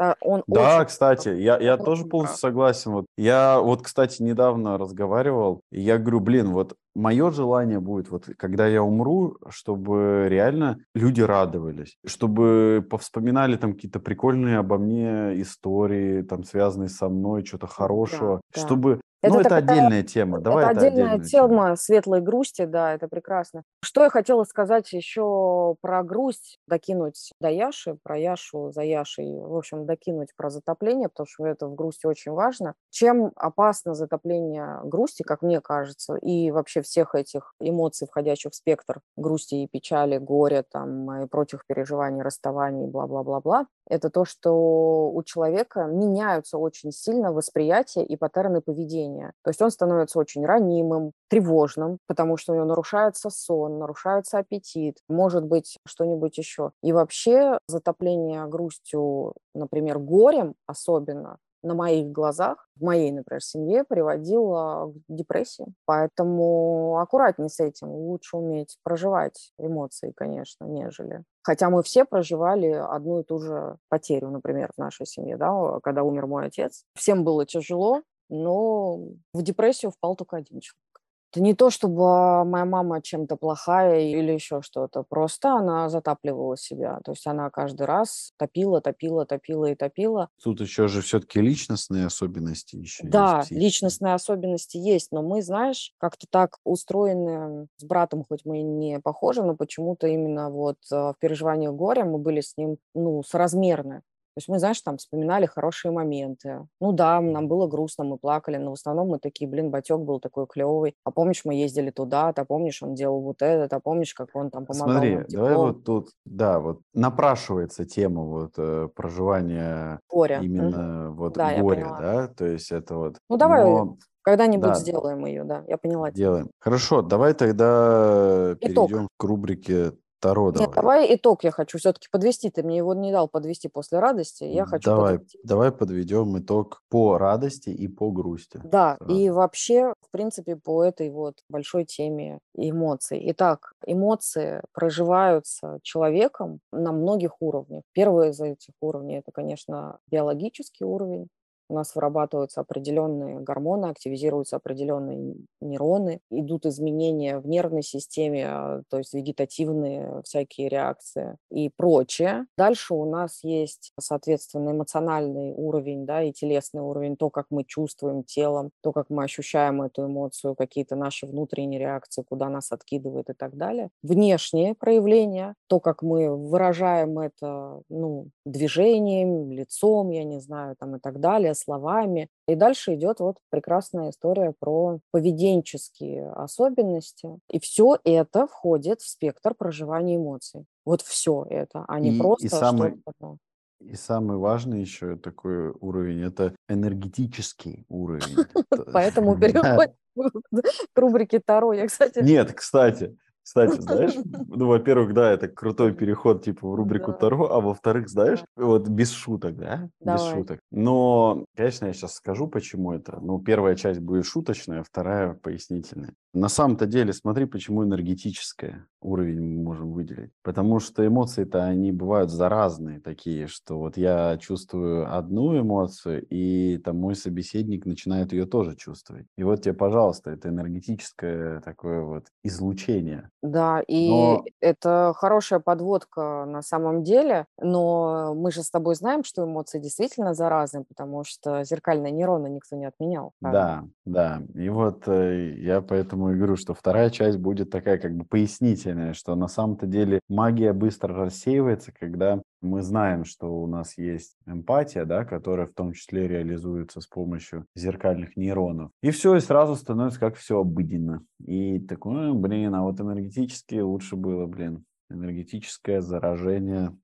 Да, он да очень... кстати, я, я тоже полностью согласен. Вот я вот, кстати, недавно разговаривал, и я говорю, блин, вот мое желание будет, вот когда я умру, чтобы реально люди радовались, чтобы повспоминали там какие-то прикольные обо мне истории, там связанные со мной, что-то хорошего, да, чтобы это, ну, это такая, отдельная тема. Давай это, это отдельная тема, тема светлой грусти, да, это прекрасно. Что я хотела сказать еще про грусть, докинуть до Яши, про Яшу за Яшей, в общем, докинуть про затопление, потому что это в грусти очень важно. Чем опасно затопление грусти, как мне кажется, и вообще всех этих эмоций, входящих в спектр грусти и печали, горя, там, и прочих переживаний, расставаний, бла-бла-бла-бла, это то, что у человека меняются очень сильно восприятие и паттерны поведения. То есть он становится очень ранимым, тревожным, потому что у него нарушается сон, нарушается аппетит, может быть что-нибудь еще. И вообще затопление грустью, например, горем особенно, на моих глазах, в моей, например, семье приводило к депрессии. Поэтому аккуратнее с этим. Лучше уметь проживать эмоции, конечно, нежели. Хотя мы все проживали одну и ту же потерю, например, в нашей семье, да, когда умер мой отец. Всем было тяжело, но в депрессию впал только один человек. Это не то, чтобы моя мама чем-то плохая или еще что-то. Просто она затапливала себя. То есть она каждый раз топила, топила, топила и топила. Тут еще же все-таки личностные особенности еще Да, есть личностные особенности есть. Но мы, знаешь, как-то так устроены с братом, хоть мы и не похожи, но почему-то именно вот э, в переживании горя мы были с ним, ну, соразмерны. Есть мы, знаешь, там вспоминали хорошие моменты. Ну да, нам было грустно, мы плакали, но в основном мы такие, блин, батек был такой клевый. А помнишь, мы ездили туда, а помнишь, он делал вот этот, а помнишь, как он там помогал Смотри, нам давай вот тут, да, вот напрашивается тема вот э, проживания горя. именно угу. вот да, горя, да, то есть это вот. Ну давай но... Когда-нибудь да. сделаем ее, да, я поняла. Делаем. Хорошо, давай тогда Итог. перейдем к рубрике Таро давай. Нет, давай итог я хочу все-таки подвести. Ты мне его не дал подвести после радости. Я хочу давай, подвести. давай подведем итог по радости и по грусти. Да, Сразу. и вообще, в принципе, по этой вот большой теме эмоций. Итак, эмоции проживаются человеком на многих уровнях. Первый из этих уровней – это, конечно, биологический уровень у нас вырабатываются определенные гормоны, активизируются определенные нейроны, идут изменения в нервной системе, а, то есть вегетативные всякие реакции и прочее. Дальше у нас есть, соответственно, эмоциональный уровень да, и телесный уровень, то, как мы чувствуем телом, то, как мы ощущаем эту эмоцию, какие-то наши внутренние реакции, куда нас откидывает и так далее. Внешние проявления, то, как мы выражаем это ну, движением, лицом, я не знаю, там и так далее, словами. И дальше идет вот прекрасная история про поведенческие особенности. И все это входит в спектр проживания эмоций. Вот все это, а не и, просто и самый, что-то одно. И самый важный еще такой уровень – это энергетический уровень. Поэтому переходим к рубрике Таро. Я, кстати... Нет, кстати, кстати, знаешь, ну, во-первых, да, это крутой переход, типа, в рубрику да. Таро, а во-вторых, знаешь, вот без шуток, да, Давай. без шуток. Но, конечно, я сейчас скажу, почему это. Ну, первая часть будет шуточная, вторая пояснительная. На самом-то деле, смотри, почему энергетическое уровень мы можем выделить. Потому что эмоции-то, они бывают заразные такие, что вот я чувствую одну эмоцию, и там мой собеседник начинает ее тоже чувствовать. И вот тебе, пожалуйста, это энергетическое такое вот излучение. Да, и Но это хорошая подводка на самом деле, но мы же с тобой знаем, что эмоции действительно заразны, потому что зеркальные нейроны никто не отменял, правильно? да, да. И вот э, я поэтому и говорю, что вторая часть будет такая как бы пояснительная, что на самом-то деле магия быстро рассеивается, когда мы знаем, что у нас есть эмпатия, да, которая в том числе реализуется с помощью зеркальных нейронов. И все, и сразу становится как все обыденно. И такое, блин, а вот энергетически лучше было, блин. Энергетическое заражение.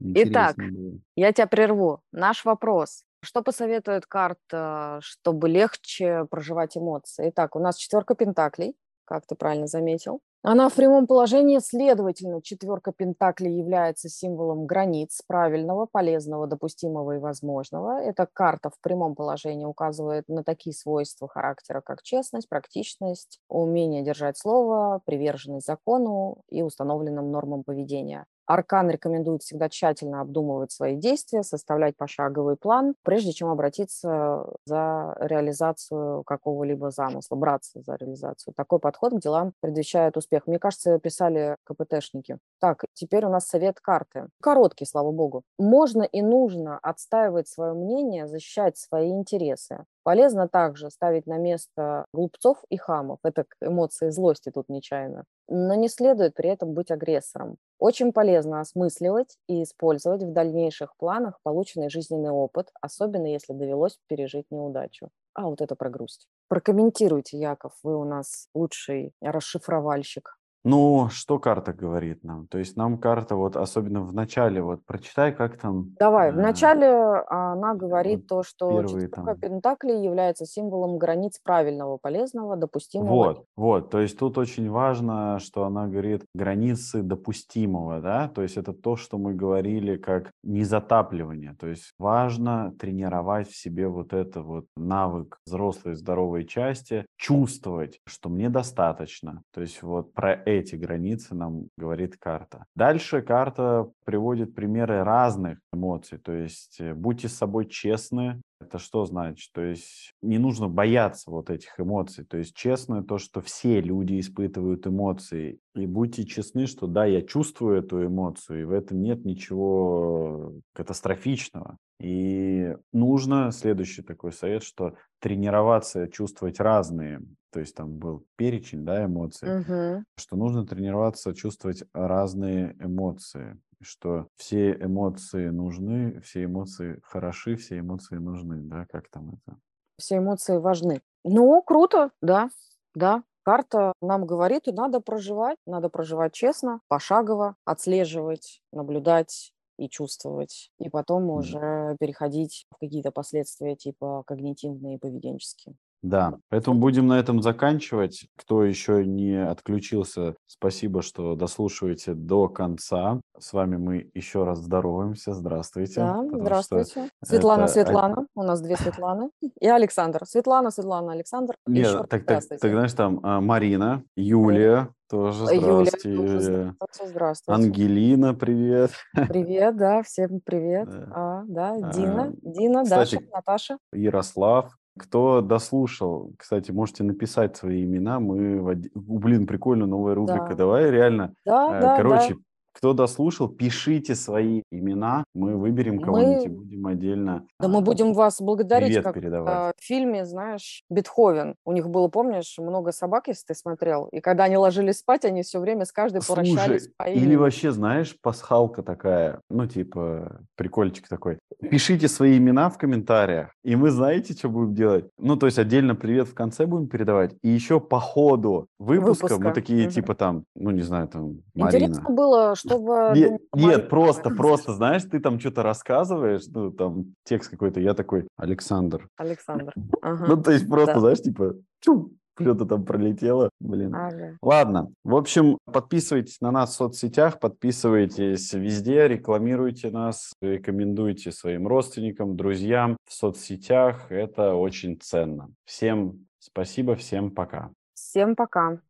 Итак, было. я тебя прерву. Наш вопрос. Что посоветует карта, чтобы легче проживать эмоции? Итак, у нас четверка пентаклей, как ты правильно заметил. Она в прямом положении, следовательно, четверка пентаклей является символом границ правильного, полезного, допустимого и возможного. Эта карта в прямом положении указывает на такие свойства характера, как честность, практичность, умение держать слово, приверженность закону и установленным нормам поведения. Аркан рекомендует всегда тщательно обдумывать свои действия, составлять пошаговый план, прежде чем обратиться за реализацию какого-либо замысла, браться за реализацию. Такой подход к делам предвещает успех. Мне кажется, писали КПТшники. Так, теперь у нас совет карты. Короткий, слава богу. Можно и нужно отстаивать свое мнение, защищать свои интересы. Полезно также ставить на место глупцов и хамов. Это эмоции злости тут нечаянно. Но не следует при этом быть агрессором. Очень полезно осмысливать и использовать в дальнейших планах полученный жизненный опыт, особенно если довелось пережить неудачу. А вот это про грусть. Прокомментируйте, Яков, вы у нас лучший расшифровальщик. Ну, что карта говорит нам? То есть нам карта, вот особенно в начале, вот прочитай, как там Давай, э, вначале она говорит вот то, что первые четверка там. пентаклей является символом границ правильного, полезного, допустимого. Вот, вот, то есть тут очень важно, что она говорит границы допустимого, да, то есть это то, что мы говорили как незатапливание, то есть важно тренировать в себе вот это вот навык взрослой здоровой части, чувствовать, что мне достаточно, то есть вот про эти границы нам говорит карта. Дальше карта приводит примеры разных эмоций, то есть э, будьте с собой честны, это что значит? То есть не нужно бояться вот этих эмоций. То есть честно то, что все люди испытывают эмоции. И будьте честны, что да, я чувствую эту эмоцию, и в этом нет ничего катастрофичного. И нужно, следующий такой совет, что тренироваться, чувствовать разные. То есть там был перечень, да, эмоций, Мгм. что нужно тренироваться, чувствовать разные эмоции что все эмоции нужны, все эмоции хороши, все эмоции нужны, да, как там это? Все эмоции важны. Ну, круто, да, да. Карта нам говорит, и надо проживать, надо проживать честно, пошагово, отслеживать, наблюдать и чувствовать, и потом уже переходить в какие-то последствия типа когнитивные и поведенческие. Да, поэтому будем на этом заканчивать. Кто еще не отключился, спасибо, что дослушиваете до конца. С вами мы еще раз здороваемся. Здравствуйте. Да, здравствуйте. Светлана, это- Светлана. У нас две Светланы. И Александр. Светлана, Светлана, Александр. Нет, так, так, здравствуйте. так, знаешь, там а, Марина, Юлия, тоже Э, Юля, здравствуйте, тоже здравствуйте, здравствуйте. Ангелина, привет. Привет, да, всем привет. Да. А, да, А, Дина, Дина, кстати, Даша, Наташа. Ярослав. Кто дослушал, кстати, можете написать свои имена. Мы, У, блин, прикольно, новая рубрика. Да. Давай, реально. Да, Э, да, Короче, да. Кто дослушал, пишите свои имена. Мы выберем кого-нибудь и Мы, будем отдельно да, мы а, будем вас благодарить, привет как передавать. а, в фильме, знаешь, Бетховен. У них было, помнишь, много собак, если ты смотрел. И когда они ложились спать, они все время с каждой прощались Слушай, по или вообще, знаешь, пасхалка такая, ну, типа, прикольчик такой. Пишите свои имена в комментариях, и мы знаете, что будем делать? Ну, то есть отдельно привет в конце будем передавать, и еще по ходу выпуска, мы Выпуска. такие, Мгм. типа, там, ну, не знаю, там, Марина. Интересно было, Не- думала нет, Марина. просто, просто, знаешь, ты там что-то рассказываешь, ну, там, текст какой-то, я такой, Александр. Александр. Ну, Ага. то есть просто, Да. знаешь, типа, чу, Что-то там пролетело, блин. Ага. Ладно, в общем, подписывайтесь на нас в соцсетях, подписывайтесь везде, рекламируйте нас, рекомендуйте своим родственникам, друзьям в соцсетях. Это очень ценно. Всем спасибо, всем пока. Всем пока.